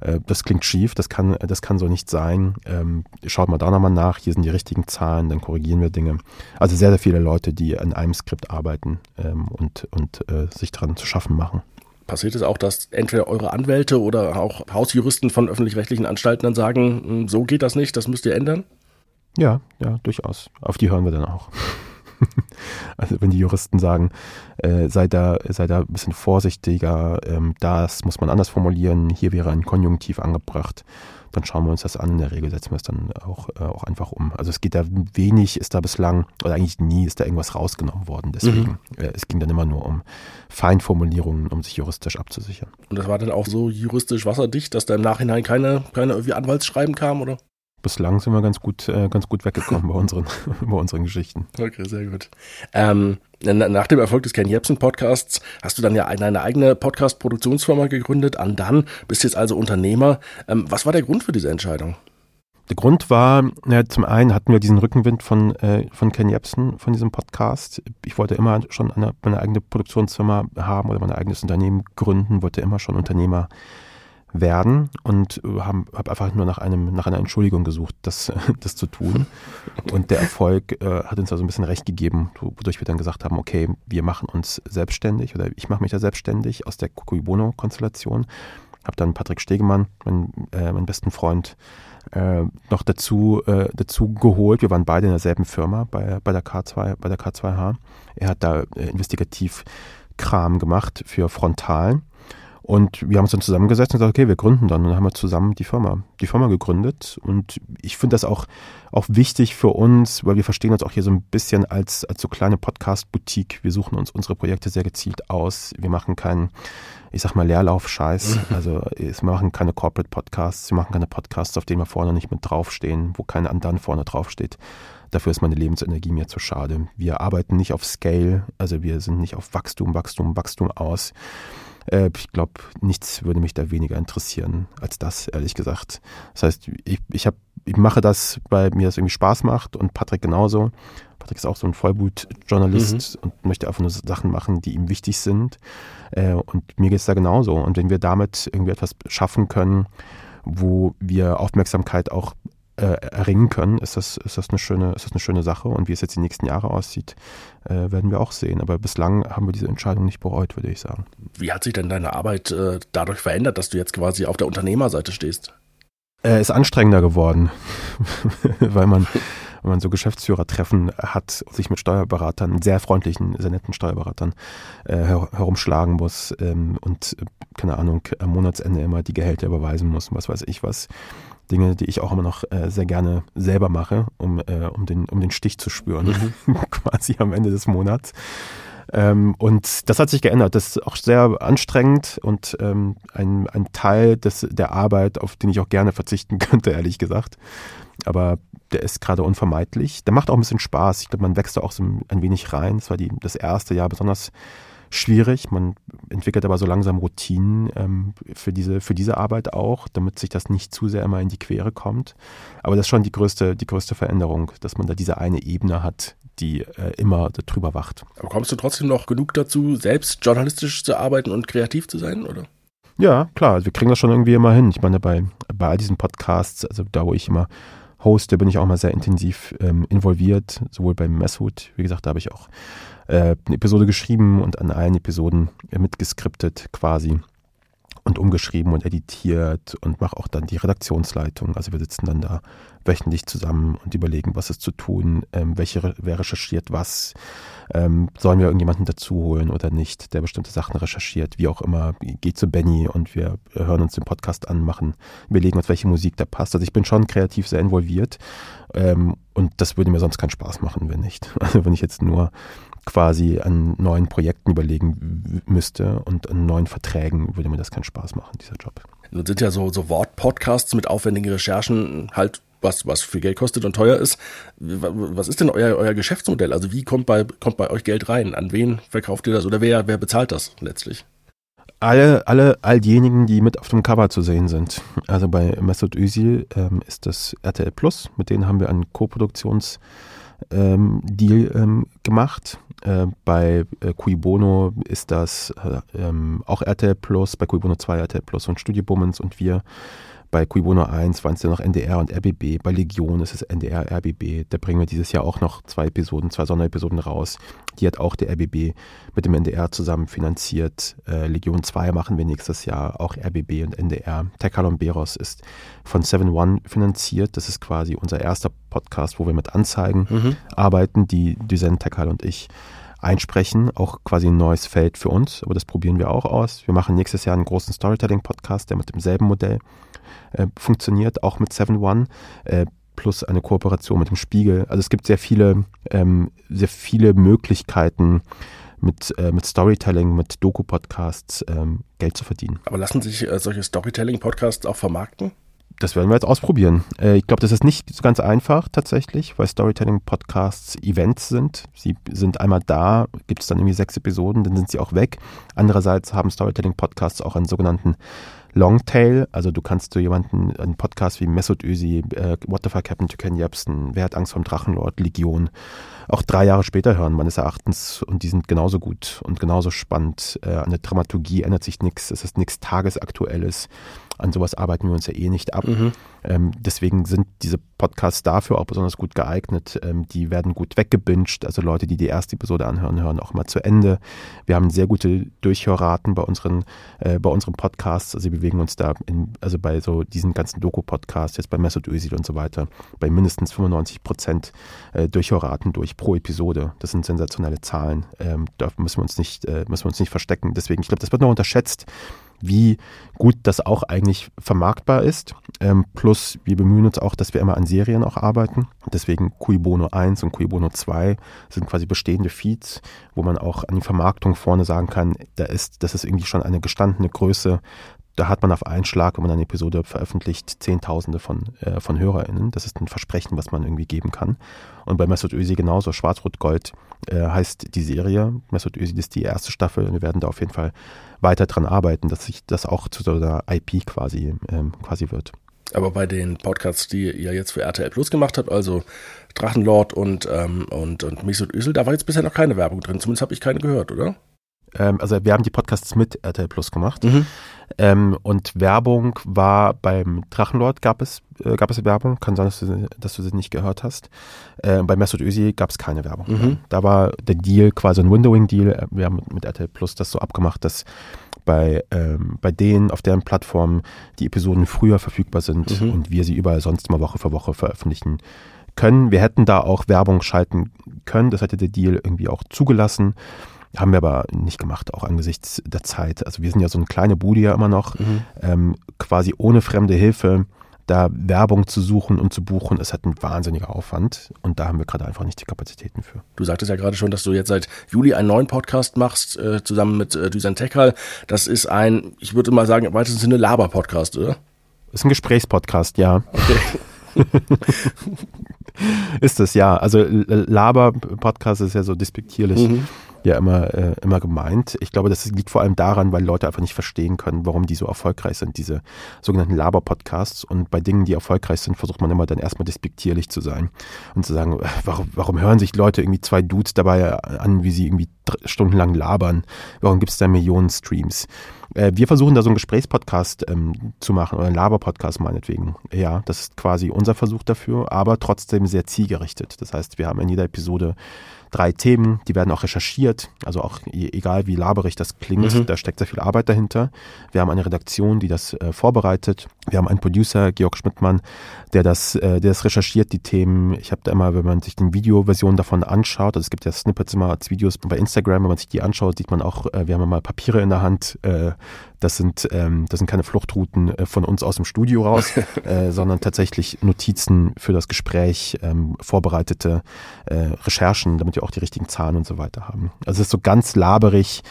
äh, das klingt schief, das kann, das kann so nicht sein. Ähm, schaut mal da nochmal nach, hier sind die richtigen Zahlen, dann korrigieren wir Dinge. Also sehr, sehr viele Leute, die an einem Skript arbeiten ähm, und, und äh, sich daran zu schaffen machen. Passiert es auch, dass entweder eure Anwälte oder auch Hausjuristen von öffentlich-rechtlichen Anstalten dann sagen, hm, so geht das nicht, das müsst ihr ändern? Ja, ja, durchaus. Auf die hören wir dann auch. also wenn die Juristen sagen, äh, sei, da, sei da ein bisschen vorsichtiger, ähm, das muss man anders formulieren, hier wäre ein Konjunktiv angebracht, dann schauen wir uns das an. In der Regel setzen wir es dann auch, äh, auch einfach um. Also es geht da wenig, ist da bislang, oder eigentlich nie ist da irgendwas rausgenommen worden. Deswegen, mhm. äh, es ging dann immer nur um Feinformulierungen, um sich juristisch abzusichern. Und das war dann auch so juristisch wasserdicht, dass da im Nachhinein keine, keine irgendwie Anwaltsschreiben kam, oder? Bislang sind wir ganz gut, äh, ganz gut weggekommen bei unseren, bei unseren Geschichten. Okay, sehr gut. Ähm, nach dem Erfolg des Ken Jebsen Podcasts hast du dann ja eine eigene Podcast-Produktionsfirma gegründet, Andan, bist jetzt also Unternehmer. Ähm, was war der Grund für diese Entscheidung? Der Grund war, ja, zum einen hatten wir diesen Rückenwind von, äh, von Ken Jebsen, von diesem Podcast. Ich wollte immer schon eine, meine eigene Produktionsfirma haben oder mein eigenes Unternehmen gründen, wollte immer schon Unternehmer werden und habe hab einfach nur nach einem nach einer Entschuldigung gesucht, das, das zu tun. Und der Erfolg äh, hat uns also ein bisschen recht gegeben, wodurch wir dann gesagt haben, okay, wir machen uns selbstständig oder ich mache mich da selbstständig aus der Kukuibono-Konstellation. Habe dann Patrick Stegemann, mein, äh, meinen besten Freund, äh, noch dazu, äh, dazu geholt. Wir waren beide in derselben Firma bei, bei, der K2, bei der K2H. Er hat da äh, investigativ Kram gemacht für Frontalen und wir haben uns dann zusammengesetzt und gesagt, okay, wir gründen dann. Und dann haben wir zusammen die Firma, die Firma gegründet. Und ich finde das auch, auch wichtig für uns, weil wir verstehen uns auch hier so ein bisschen als, als so kleine Podcast-Boutique. Wir suchen uns unsere Projekte sehr gezielt aus. Wir machen keinen, ich sag mal, Leerlauf-Scheiß. Also wir machen keine Corporate-Podcasts, wir machen keine Podcasts, auf denen wir vorne nicht mit draufstehen, wo kein Andan vorne draufsteht. Dafür ist meine Lebensenergie mir zu schade. Wir arbeiten nicht auf Scale, also wir sind nicht auf Wachstum, Wachstum, Wachstum aus. Äh, ich glaube, nichts würde mich da weniger interessieren als das, ehrlich gesagt. Das heißt, ich, ich, hab, ich mache das, weil mir das irgendwie Spaß macht und Patrick genauso. Patrick ist auch so ein Vollblut-Journalist mhm. und möchte einfach nur Sachen machen, die ihm wichtig sind. Äh, und mir geht es da genauso. Und wenn wir damit irgendwie etwas schaffen können, wo wir Aufmerksamkeit auch erringen können, ist das, ist, das eine schöne, ist das eine schöne Sache. Und wie es jetzt die nächsten Jahre aussieht, äh, werden wir auch sehen. Aber bislang haben wir diese Entscheidung nicht bereut, würde ich sagen. Wie hat sich denn deine Arbeit äh, dadurch verändert, dass du jetzt quasi auf der Unternehmerseite stehst? Äh, ist anstrengender geworden, weil man, wenn man so Geschäftsführertreffen hat, sich mit Steuerberatern, sehr freundlichen, sehr netten Steuerberatern äh, her herumschlagen muss ähm, und, äh, keine Ahnung, am Monatsende immer die Gehälter überweisen muss und was weiß ich was. Dinge, die ich auch immer noch äh, sehr gerne selber mache, um, äh, um, den, um den Stich zu spüren, mhm. quasi am Ende des Monats. Ähm, und das hat sich geändert. Das ist auch sehr anstrengend und ähm, ein, ein Teil des, der Arbeit, auf den ich auch gerne verzichten könnte, ehrlich gesagt. Aber der ist gerade unvermeidlich. Der macht auch ein bisschen Spaß. Ich glaube, man wächst da auch so ein wenig rein. Das war die, das erste Jahr besonders schwierig. Man entwickelt aber so langsam Routinen ähm, für, diese, für diese Arbeit auch, damit sich das nicht zu sehr immer in die Quere kommt. Aber das ist schon die größte, die größte Veränderung, dass man da diese eine Ebene hat, die äh, immer drüber wacht. Aber kommst du trotzdem noch genug dazu, selbst journalistisch zu arbeiten und kreativ zu sein, oder? Ja, klar, wir kriegen das schon irgendwie immer hin. Ich meine, bei, bei all diesen Podcasts, also da, wo ich immer hoste, bin ich auch mal sehr intensiv ähm, involviert, sowohl beim Messhut, wie gesagt, da habe ich auch äh, eine Episode geschrieben und an allen Episoden mitgeskriptet quasi und umgeschrieben und editiert und mache auch dann die Redaktionsleitung. Also wir sitzen dann da wöchentlich zusammen und überlegen, was ist zu tun, ähm, welche, wer recherchiert was, ähm, sollen wir irgendjemanden dazu holen oder nicht, der bestimmte Sachen recherchiert, wie auch immer, geht zu Benny und wir hören uns den Podcast an, machen, überlegen uns, welche Musik da passt. Also ich bin schon kreativ sehr involviert ähm, und das würde mir sonst keinen Spaß machen, wenn nicht. Also wenn ich jetzt nur quasi an neuen Projekten überlegen müsste und an neuen Verträgen würde mir das keinen Spaß machen, dieser Job. Nun sind ja so, so Wortpodcasts mit aufwendigen Recherchen halt was, was viel Geld kostet und teuer ist. Was ist denn euer, euer Geschäftsmodell? Also wie kommt bei, kommt bei euch Geld rein? An wen verkauft ihr das oder wer, wer bezahlt das letztlich? Alle, alle, all diejenigen, die mit auf dem Cover zu sehen sind. Also bei Mesut Özil ähm, ist das RTL Plus, mit denen haben wir einen Co-Produktions- ähm, Deal ähm, gemacht. Äh, bei äh, Cui Bono ist das äh, ähm, auch RTL Plus, bei Cui Bono 2 RTL Plus und Studio Bummens und wir Bei Cui Bono 1 waren es ja noch NDR und RBB. Bei Legion ist es NDR, RBB. Da bringen wir dieses Jahr auch noch zwei Episoden, zwei Sonderepisoden raus. Die hat auch der RBB mit dem NDR zusammen finanziert. Äh, Legion 2 machen wir nächstes Jahr, auch RBB und NDR. Tekalon Beros ist von 7 One finanziert. Das ist quasi unser erster Podcast, wo wir mit Anzeigen mhm. arbeiten, die Düsen, Tekal und ich einsprechen, auch quasi ein neues Feld für uns, aber das probieren wir auch aus. Wir machen nächstes Jahr einen großen Storytelling-Podcast, der mit demselben Modell äh, funktioniert, auch mit 7 One. Äh, plus eine Kooperation mit dem Spiegel. Also es gibt sehr viele, ähm, sehr viele Möglichkeiten, mit, äh, mit Storytelling, mit Doku-Podcasts ähm, Geld zu verdienen. Aber lassen sich äh, solche Storytelling-Podcasts auch vermarkten? Das werden wir jetzt ausprobieren. Äh, ich glaube, das ist nicht so ganz einfach tatsächlich, weil Storytelling-Podcasts Events sind. Sie sind einmal da, gibt es dann irgendwie sechs Episoden, dann sind sie auch weg. Andererseits haben Storytelling-Podcasts auch einen sogenannten Longtail, also du kannst du jemanden, einen Podcast wie Mesut Özil, äh, What the Fuck Happened to Ken Jebsen, Wer hat Angst vom Drachenlord, Legion, auch drei Jahre später hören, meines Erachtens, und die sind genauso gut und genauso spannend. Äh, an der Dramaturgie ändert sich nichts, es ist nichts Tagesaktuelles. An sowas arbeiten wir uns ja eh nicht ab. Mhm. Ähm, deswegen sind diese Podcasts dafür auch besonders gut geeignet. Ähm, die werden gut weggebinged. Also Leute, die die erste Episode anhören, hören auch mal zu Ende. Wir haben sehr gute Durchhörraten bei unseren, äh, bei unseren Podcasts. Also wir bewegen uns da in, also bei so diesen ganzen Doku-Podcasts, jetzt bei Mesut Özil und so weiter, bei mindestens 95 Prozent äh, Durchhörraten durch pro Episode. Das sind sensationelle Zahlen. Ähm, da müssen wir uns nicht, äh, müssen wir uns nicht verstecken. Deswegen, ich glaube, das wird noch unterschätzt wie gut das auch eigentlich vermarktbar ist. Ähm, plus wir bemühen uns auch, dass wir immer an Serien auch arbeiten. Deswegen Cui Bono 1 und Cui Bono 2 sind quasi bestehende Feeds, wo man auch an die Vermarktung vorne sagen kann, da ist, das ist irgendwie schon eine gestandene Größe, da hat man auf einen Schlag, wenn man eine Episode veröffentlicht, Zehntausende von, äh, von HörerInnen. Das ist ein Versprechen, was man irgendwie geben kann. Und bei Mesut Özil genauso. Schwarz-Rot-Gold äh, heißt die Serie. Mesut Özil ist die erste Staffel und wir werden da auf jeden Fall weiter dran arbeiten, dass sich das auch zu so einer IP quasi, ähm, quasi wird. Aber bei den Podcasts, die ihr jetzt für RTL Plus gemacht habt, also Drachenlord und, ähm, und, und Mesut Özil, da war jetzt bisher noch keine Werbung drin. Zumindest habe ich keine gehört, oder? Ähm, also wir haben die Podcasts mit RTL Plus gemacht. Mhm. Ähm, und Werbung war beim Drachenlord gab es, äh, gab es Werbung. Kann sein, dass du, dass du sie nicht gehört hast. Äh, bei Mesut Özil gab es keine Werbung. Mhm. Da war der Deal quasi ein Windowing-Deal. Wir haben mit RTL Plus das so abgemacht, dass bei, ähm, bei denen auf deren Plattform die Episoden früher verfügbar sind mhm. und wir sie überall sonst mal Woche für Woche veröffentlichen können. Wir hätten da auch Werbung schalten können. Das hätte der Deal irgendwie auch zugelassen. Haben wir aber nicht gemacht, auch angesichts der Zeit. Also wir sind ja so eine kleine Bude ja immer noch, mhm. ähm, quasi ohne fremde Hilfe da Werbung zu suchen und zu buchen, ist halt ein wahnsinniger Aufwand und da haben wir gerade einfach nicht die Kapazitäten für. Du sagtest ja gerade schon, dass du jetzt seit Juli einen neuen Podcast machst, äh, zusammen mit äh, Dusan Tekal. Das ist ein, ich würde mal sagen, im weitesten Sinne Laber-Podcast, oder? Ist ein Gesprächspodcast, ja. Okay. ist es, ja. Also Laber-Podcast ist ja so despektierlich. Mhm ja immer, äh, immer gemeint. Ich glaube, das liegt vor allem daran, weil Leute einfach nicht verstehen können, warum die so erfolgreich sind, diese sogenannten Laber-Podcasts. Und bei Dingen, die erfolgreich sind, versucht man immer dann erstmal despektierlich zu sein und zu sagen, äh, warum, warum hören sich Leute irgendwie zwei Dudes dabei an, wie sie irgendwie stundenlang labern? Warum gibt es da Millionen Streams? Äh, wir versuchen da so einen Gesprächspodcast ähm, zu machen oder einen Laber-Podcast meinetwegen. Ja, das ist quasi unser Versuch dafür, aber trotzdem sehr zielgerichtet. Das heißt, wir haben in jeder Episode drei Themen, die werden auch recherchiert, also auch e-, egal wie laberig das klingt, mhm. da steckt sehr viel Arbeit dahinter. Wir haben eine Redaktion, die das äh, vorbereitet. Wir haben einen Producer, Georg Schmidtmann, der das, äh, der das recherchiert, die Themen. Ich habe da immer, wenn man sich die Videoversion davon anschaut, also es gibt ja Snippets immer als Videos bei Instagram, wenn man sich die anschaut, sieht man auch, äh, wir haben immer Papiere in der Hand, äh, das sind, ähm, das sind keine Fluchtrouten äh, von uns aus dem Studio raus, äh, sondern tatsächlich Notizen für das Gespräch, ähm, vorbereitete Recherchen, damit wir auch die richtigen Zahlen und so weiter haben. Also es ist so ganz laberig,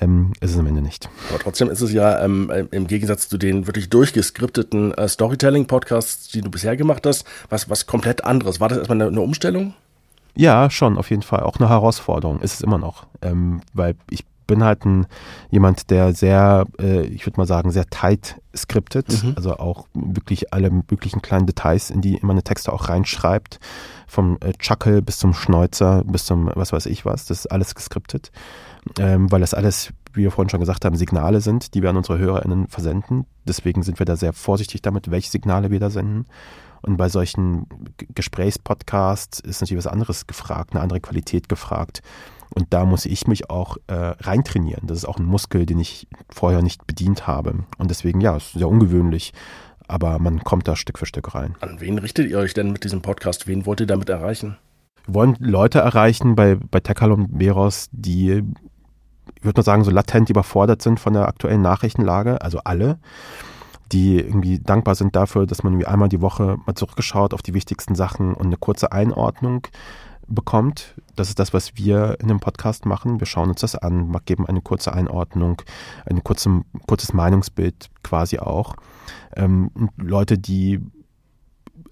ähm, ist es am Ende nicht. Aber trotzdem ist es ja ähm, im Gegensatz zu den wirklich durchgeskripteten äh, Storytelling-Podcasts, die du bisher gemacht hast, was, was komplett anderes. War das erstmal eine, eine Umstellung? Ja, schon, auf jeden Fall. Auch eine Herausforderung ist es immer noch. Ähm, weil ich bin halt ein, jemand, der sehr, äh, ich würde mal sagen, sehr tight skriptet, mhm. also auch wirklich alle möglichen kleinen Details in die meine Texte auch reinschreibt. Vom äh, Chuckle bis zum Schneuzer, bis zum was weiß ich was, das ist alles geskriptet, ähm, weil das alles wie wir vorhin schon gesagt haben, Signale sind, die wir an unsere HörerInnen versenden. Deswegen sind wir da sehr vorsichtig damit, welche Signale wir da senden. Und bei solchen Gesprächspodcasts ist natürlich was anderes gefragt, eine andere Qualität gefragt. Und da muss ich mich auch äh, reintrainieren. Das ist auch ein Muskel, den ich vorher nicht bedient habe. Und deswegen, ja, ist sehr ungewöhnlich, aber man kommt da Stück für Stück rein. An wen richtet ihr euch denn mit diesem Podcast? Wen wollt ihr damit erreichen? Wir wollen Leute erreichen bei, bei Tekal und Beros, die, ich würde mal sagen, so latent überfordert sind von der aktuellen Nachrichtenlage, also alle die irgendwie dankbar sind dafür, dass man irgendwie einmal die Woche mal zurückgeschaut auf die wichtigsten Sachen und eine kurze Einordnung bekommt. Das ist das, was wir in dem Podcast machen. Wir schauen uns das an, geben eine kurze Einordnung, ein kurze, kurzes Meinungsbild quasi auch. Ähm, Leute, die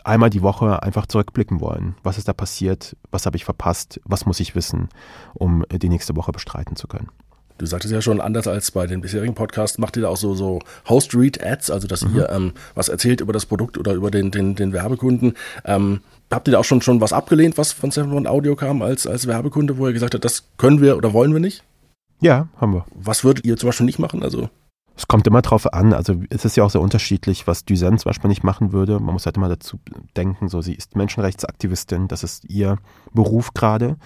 einmal die Woche einfach zurückblicken wollen. Was ist da passiert? Was habe ich verpasst? Was muss ich wissen, um die nächste Woche bestreiten zu können? Du sagtest ja schon, anders als bei den bisherigen Podcasts, macht ihr da auch so, so Host-Read-Ads, also dass mhm. ihr ähm, was erzählt über das Produkt oder über den, den, den Werbekunden. Ähm, habt ihr da auch schon, schon was abgelehnt, was von Seven Audio kam als, als Werbekunde, wo ihr gesagt habt, das können wir oder wollen wir nicht? Ja, haben wir. Was würdet ihr zum Beispiel nicht machen? Also es kommt immer drauf an. Also es ist ja auch sehr unterschiedlich, was Duzen zum Beispiel nicht machen würde. Man muss halt immer dazu denken, so sie ist Menschenrechtsaktivistin, das ist ihr Beruf gerade.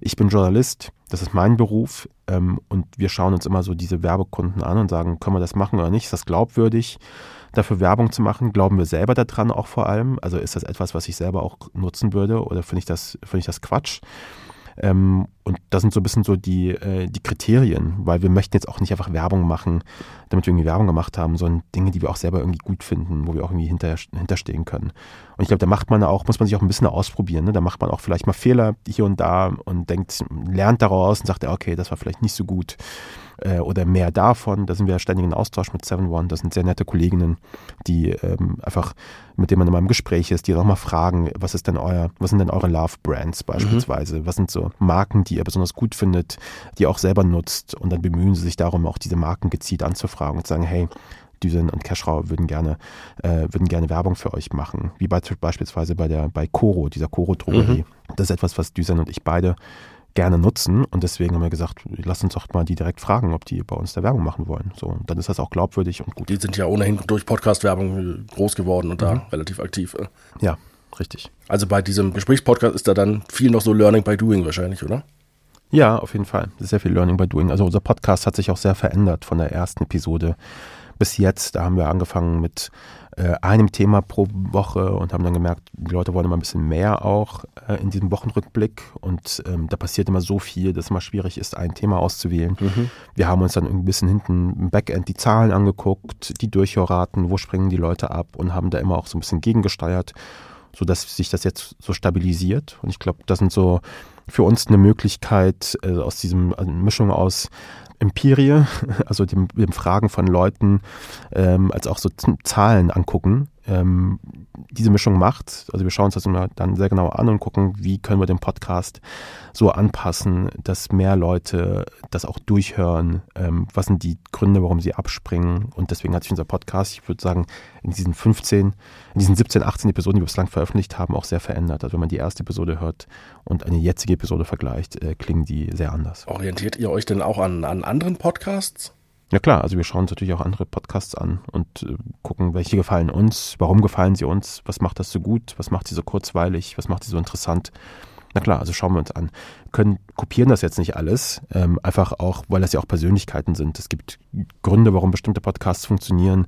Ich bin Journalist, das ist mein Beruf. Ähm, und wir schauen uns immer so diese Werbekunden an und sagen, können wir das machen oder nicht? Ist das glaubwürdig, dafür Werbung zu machen? Glauben wir selber daran auch vor allem? Also ist das etwas, was ich selber auch nutzen würde oder finde ich das, finde ich das Quatsch? Ähm, und das sind so ein bisschen so die, äh, die Kriterien, weil wir möchten jetzt auch nicht einfach Werbung machen, damit wir irgendwie Werbung gemacht haben, sondern Dinge, die wir auch selber irgendwie gut finden, wo wir auch irgendwie hinter, hinterstehen können. Und ich glaube, da macht man auch, muss man sich auch ein bisschen ausprobieren. Ne? Da macht man auch vielleicht mal Fehler hier und da und denkt, lernt daraus und sagt, ja, okay, das war vielleicht nicht so gut äh, oder mehr davon. Da sind wir ständig in Austausch mit 7 One. Das sind sehr nette Kolleginnen, die ähm, einfach, mit denen man immer im Gespräch ist, die auch mal fragen, was ist denn euer, was sind denn eure Love Brands beispielsweise? Mhm. Was sind so Marken, die ihr besonders gut findet, die ihr auch selber nutzt? Und dann bemühen sie sich darum, auch diese Marken gezielt anzufragen und zu sagen, hey, Düsen und Cashrow würden gerne, äh, würden gerne Werbung für euch machen. Wie bei, beispielsweise bei der, bei Coro, dieser Coro-Drogerie. Mhm. Das ist etwas, was Düsen und ich beide gerne nutzen. Und deswegen haben wir gesagt, lass uns doch mal die direkt fragen, ob die bei uns da Werbung machen wollen. So, und dann ist das auch glaubwürdig und gut. Die sind ja ohnehin durch Podcast-Werbung groß geworden und mhm. da relativ aktiv. Äh. Ja, richtig. Also bei diesem Gesprächspodcast ist da dann viel noch so Learning by Doing wahrscheinlich, oder? Ja, auf jeden Fall. Sehr viel Learning by Doing. Also unser Podcast hat sich auch sehr verändert von der ersten Episode bis jetzt. Da haben wir angefangen mit äh, einem Thema pro Woche und haben dann gemerkt, die Leute wollen immer ein bisschen mehr auch äh, in diesem Wochenrückblick. Und ähm, da passiert immer so viel, dass es immer schwierig ist, ein Thema auszuwählen. Mhm. Wir haben uns dann ein bisschen hinten im Backend die Zahlen angeguckt, die Durchhörraten, wo springen die Leute ab und haben da immer auch so ein bisschen gegengesteuert, sodass sich das jetzt so stabilisiert. Und ich glaube, das sind so für uns eine Möglichkeit äh, aus diesem also Mischung aus Empirie, also dem, dem Fragen von Leuten, ähm, als auch so Zahlen angucken, ähm, diese Mischung macht. Also wir schauen uns das immer dann sehr genau an und gucken, wie können wir den Podcast so anpassen, dass mehr Leute das auch durchhören. Ähm, was sind die Gründe, warum sie abspringen? Und deswegen hat sich unser Podcast, ich würde sagen, in diesen 15, in diesen 17, 18 Episoden, die wir bislang veröffentlicht haben, auch sehr verändert. Also wenn man die erste Episode hört und eine jetzige Episode vergleicht, äh, klingen die sehr anders. Orientiert ihr euch denn auch an, an anderen Podcasts? Ja klar, also wir schauen uns natürlich auch andere Podcasts an und äh, gucken, welche gefallen uns, warum gefallen sie uns, was macht das so gut, was macht sie so kurzweilig, was macht sie so interessant. Na klar, also schauen wir uns an. Können kopieren das jetzt nicht alles, ähm, einfach auch, weil das ja auch Persönlichkeiten sind. Es gibt Gründe, warum bestimmte Podcasts funktionieren,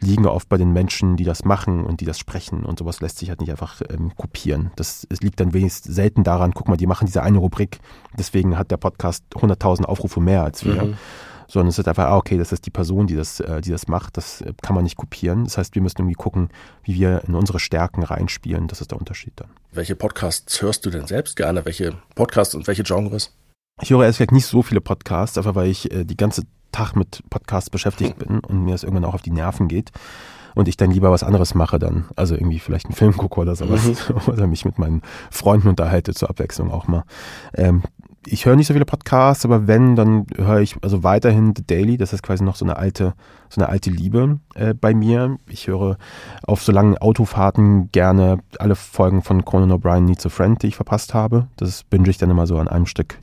liegen oft bei den Menschen, die das machen und die das sprechen und sowas lässt sich halt nicht einfach ähm, kopieren. Das es liegt dann wenigstens selten daran, guck mal, die machen diese eine Rubrik, deswegen hat der Podcast 100.000 Aufrufe mehr als wir. Mhm sondern es ist einfach, ah, okay, das ist die Person, die das, äh, die das macht, das äh, kann man nicht kopieren. Das heißt, wir müssen irgendwie gucken, wie wir in unsere Stärken reinspielen. Das ist der Unterschied dann. Welche Podcasts hörst du denn selbst gerne? Welche Podcasts und welche Genres? Ich höre ehrlich gesagt nicht so viele Podcasts, einfach weil ich äh, die ganze Tag mit Podcasts beschäftigt bin und mir das irgendwann auch auf die Nerven geht und ich dann lieber was anderes mache dann. Also irgendwie vielleicht einen Film gucke oder sowas. Mhm. Oder mich mit meinen Freunden unterhalte zur Abwechslung auch mal. Ähm, ich höre nicht so viele Podcasts, aber wenn, dann höre ich also weiterhin The Daily. Das ist quasi noch so eine alte, so eine alte Liebe äh, bei mir. Ich höre auf so langen Autofahrten gerne alle Folgen von Conan O'Brien Needs a Friend, die ich verpasst habe. Das binge ich dann immer so an einem Stück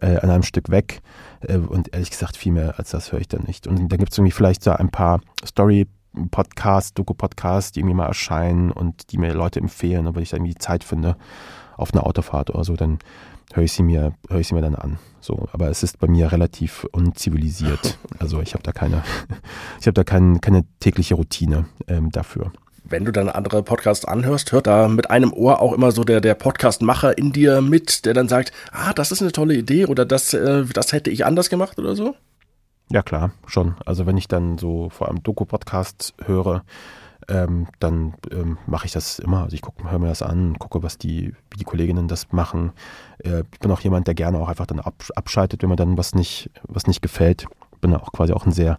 äh, an einem Stück weg. Äh, und ehrlich gesagt, viel mehr als das höre ich dann nicht. Und dann gibt es irgendwie vielleicht so ein paar Story- Podcasts, Doku-Podcasts, die irgendwie mal erscheinen und die mir Leute empfehlen. Wenn ich dann irgendwie Zeit finde auf einer Autofahrt oder so, dann höre ich sie mir, höre ich sie mir dann an. So, aber es ist bei mir relativ unzivilisiert. Also ich habe da keine, ich habe da kein, keine tägliche Routine ähm, dafür. Wenn du dann andere Podcasts anhörst, hört da mit einem Ohr auch immer so der, der Podcastmacher in dir mit, der dann sagt, ah, das ist eine tolle Idee oder das, äh, das hätte ich anders gemacht oder so? Ja, klar, schon. Also wenn ich dann so vor allem Doku-Podcast höre, ähm, dann ähm, mache ich das immer. Also ich höre mir das an, gucke, was die, wie die Kolleginnen das machen. Äh, ich bin auch jemand, der gerne auch einfach dann ab, abschaltet, wenn mir dann was nicht, was nicht gefällt. Bin auch quasi auch ein sehr,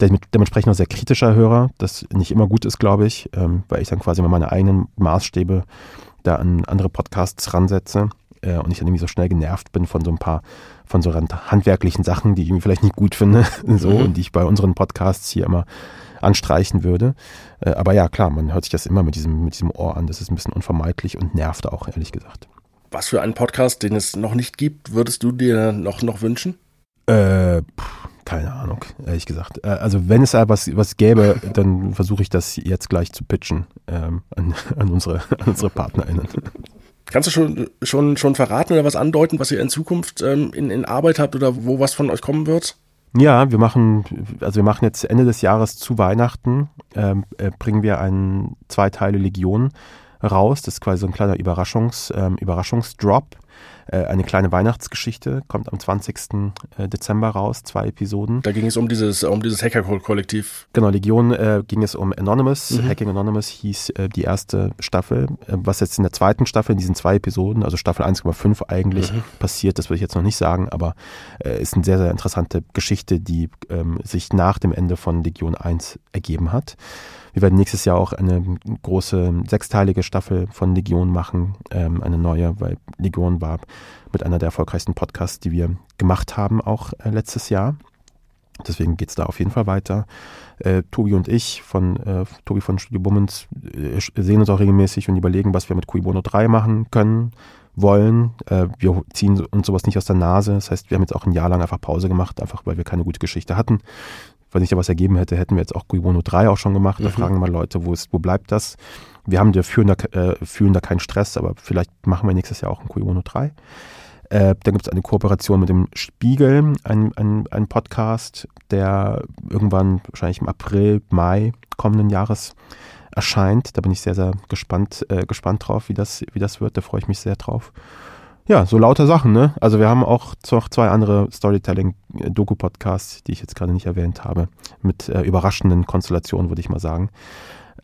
dementsprechend auch sehr kritischer Hörer, das nicht immer gut ist, glaube ich, ähm, weil ich dann quasi immer meine eigenen Maßstäbe da an andere Podcasts ransetze äh, und ich dann irgendwie so schnell genervt bin von so ein paar, von so handwerklichen Sachen, die ich irgendwie vielleicht nicht gut finde, so, mhm. und die ich bei unseren Podcasts hier immer anstreichen würde. Äh, aber ja, klar, man hört sich das immer mit diesem, mit diesem Ohr an. Das ist ein bisschen unvermeidlich und nervt auch, ehrlich gesagt. Was für einen Podcast, den es noch nicht gibt, würdest du dir noch, noch wünschen? Äh, pff, keine Ahnung, ehrlich gesagt. Äh, also wenn es da was, was gäbe, dann versuche ich das jetzt gleich zu pitchen ähm, an, an, unsere, an unsere PartnerInnen. Kannst du schon, schon, schon verraten oder was andeuten, was ihr in Zukunft ähm, in, in Arbeit habt oder wo was von euch kommen wird? Ja, wir machen, also wir machen jetzt Ende des Jahres zu Weihnachten, ähm, äh, bringen wir einen zwei Teile Legion raus. Das ist quasi so ein kleiner Überraschungs, ähm, Überraschungsdrop. Äh, eine kleine Weihnachtsgeschichte, kommt am 20. Äh, Dezember raus, zwei Episoden. Da ging es um dieses, um dieses Hacker-Kollektiv. Genau, Legion äh, ging es um Anonymous. Mhm. Hacking Anonymous hieß äh, die erste Staffel. Äh, was jetzt in der zweiten Staffel, in diesen zwei Episoden, also Staffel 1,5 eigentlich mhm. passiert, das würde ich jetzt noch nicht sagen, aber äh, ist eine sehr, sehr interessante Geschichte, die ähm, sich nach dem Ende von Legion 1 ergeben hat. Wir werden nächstes Jahr auch eine große sechsteilige Staffel von Legion machen, ähm, eine neue, weil Legion war mit einer der erfolgreichsten Podcasts, die wir gemacht haben, auch äh, letztes Jahr. Deswegen geht es da auf jeden Fall weiter. Äh, Tobi und ich von äh, Tobi von Studio Bummens äh, sehen uns auch regelmäßig und überlegen, was wir mit Cui Bono 3 machen können, wollen. Äh, wir ziehen uns sowas nicht aus der Nase. Das heißt, wir haben jetzt auch ein Jahr lang einfach Pause gemacht, einfach weil wir keine gute Geschichte hatten wenn sich da was ergeben hätte, hätten wir jetzt auch Guibono 3 auch schon gemacht. Da mhm. fragen mal Leute, wo ist, wo bleibt das? Wir haben, wir fühlen da, äh, fühlen da keinen Stress, aber vielleicht machen wir nächstes Jahr auch ein Guibono 3. Äh, dann gibt es eine Kooperation mit dem Spiegel, ein, ein, ein Podcast, der irgendwann wahrscheinlich im April, Mai kommenden Jahres erscheint. Da bin ich sehr, sehr gespannt, äh, gespannt drauf, wie das, wie das wird. Da freue ich mich sehr drauf ja, so lauter Sachen, ne? Also wir haben auch noch zwei andere Storytelling-Doku-Podcasts, die ich jetzt gerade nicht erwähnt habe, mit äh, überraschenden Konstellationen, würde ich mal sagen.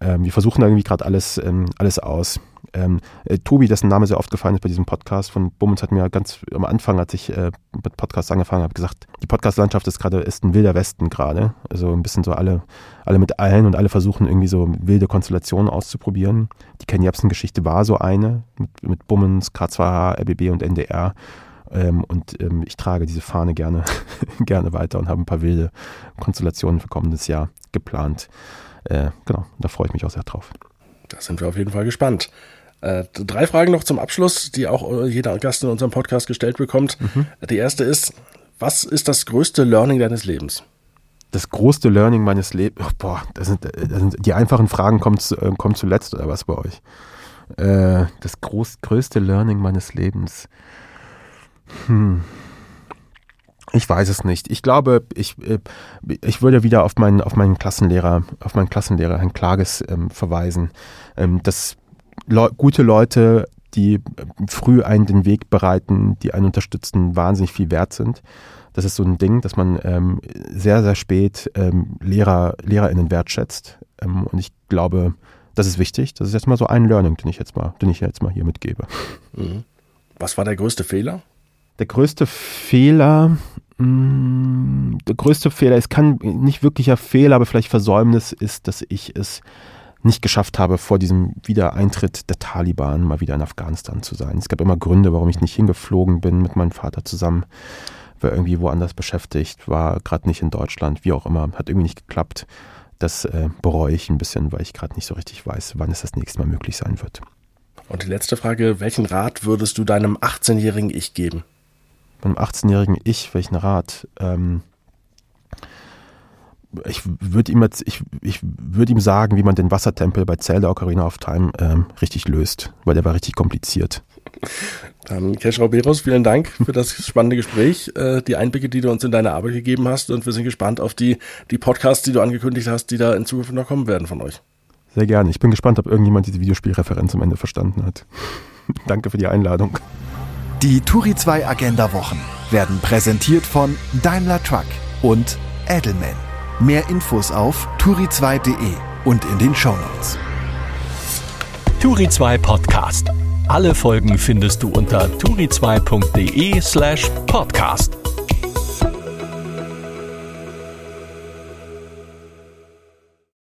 Ähm, wir versuchen irgendwie gerade alles, ähm, alles aus. Ähm, äh, Tobi, dessen Name sehr oft gefallen ist bei diesem Podcast von Bummens, hat mir ganz am Anfang, als ich äh, mit Podcasts angefangen habe, gesagt, die Podcast-Landschaft ist gerade, ist ein wilder Westen gerade. Also ein bisschen so alle, alle mit allen und alle versuchen irgendwie so wilde Konstellationen auszuprobieren. Die Ken Jebsen-Geschichte war so eine mit, mit Bummens, K2H, RBB und NDR. Ähm, und ähm, ich trage diese Fahne gerne, gerne weiter und habe ein paar wilde Konstellationen für kommendes Jahr geplant. Äh, genau, da freue ich mich auch sehr drauf. Da sind wir auf jeden Fall gespannt. Äh, drei Fragen noch zum Abschluss, die auch äh, jeder Gast in unserem Podcast gestellt bekommt. Mhm. Die erste ist, was ist das größte Learning deines Lebens? Das größte Learning meines Lebens, oh, boah, das sind, das sind, die einfachen Fragen kommen, zu, äh, kommen zuletzt oder was bei euch? Äh, das groß, größte Learning meines Lebens. Hm. Ich weiß es nicht. Ich glaube, ich, äh, ich würde wieder auf meinen, auf meinen Klassenlehrer, auf meinen Klassenlehrer Herrn Klages ähm, verweisen, ähm, dass Le gute Leute, die äh, früh einen den Weg bereiten, die einen unterstützen, wahnsinnig viel wert sind. Das ist so ein Ding, dass man ähm, sehr, sehr spät ähm, Lehrer, LehrerInnen wertschätzt. Ähm, und ich glaube, das ist wichtig. Das ist jetzt mal so ein Learning, den ich jetzt mal, den ich jetzt mal hier mitgebe. Mhm. Was war der größte Fehler? Der größte Fehler, mm, der größte Fehler, es kann nicht wirklicher Fehler, aber vielleicht Versäumnis ist, dass ich es nicht geschafft habe, vor diesem Wiedereintritt der Taliban mal wieder in Afghanistan zu sein. Es gab immer Gründe, warum ich nicht hingeflogen bin mit meinem Vater zusammen, war irgendwie woanders beschäftigt, war gerade nicht in Deutschland, wie auch immer, hat irgendwie nicht geklappt. Das äh, bereue ich ein bisschen, weil ich gerade nicht so richtig weiß, wann es das nächste Mal möglich sein wird. Und die letzte Frage, welchen Rat würdest du deinem 18-jährigen Ich geben? Meinem 18-jährigen Ich, welchen Rat? Ähm, ich würde ihm jetzt, ich, ich würde ihm sagen, wie man den Wassertempel bei Zelda Ocarina of Time ähm, richtig löst, weil der war richtig kompliziert. Dann Kesh Beros, vielen Dank für das spannende Gespräch, äh, die Einblicke, die du uns in deine Arbeit gegeben hast und wir sind gespannt auf die, die Podcasts, die du angekündigt hast, die da in Zukunft noch kommen werden von euch. Sehr gerne. Ich bin gespannt, ob irgendjemand diese Videospielreferenz am Ende verstanden hat. Danke für die Einladung. Die Turi 2 Agenda Wochen werden präsentiert von Daimler Truck und Edelman. Mehr Infos auf turi2.de und in den Shownotes. Turi 2 Podcast. Alle Folgen findest du unter turi2.de slash podcast.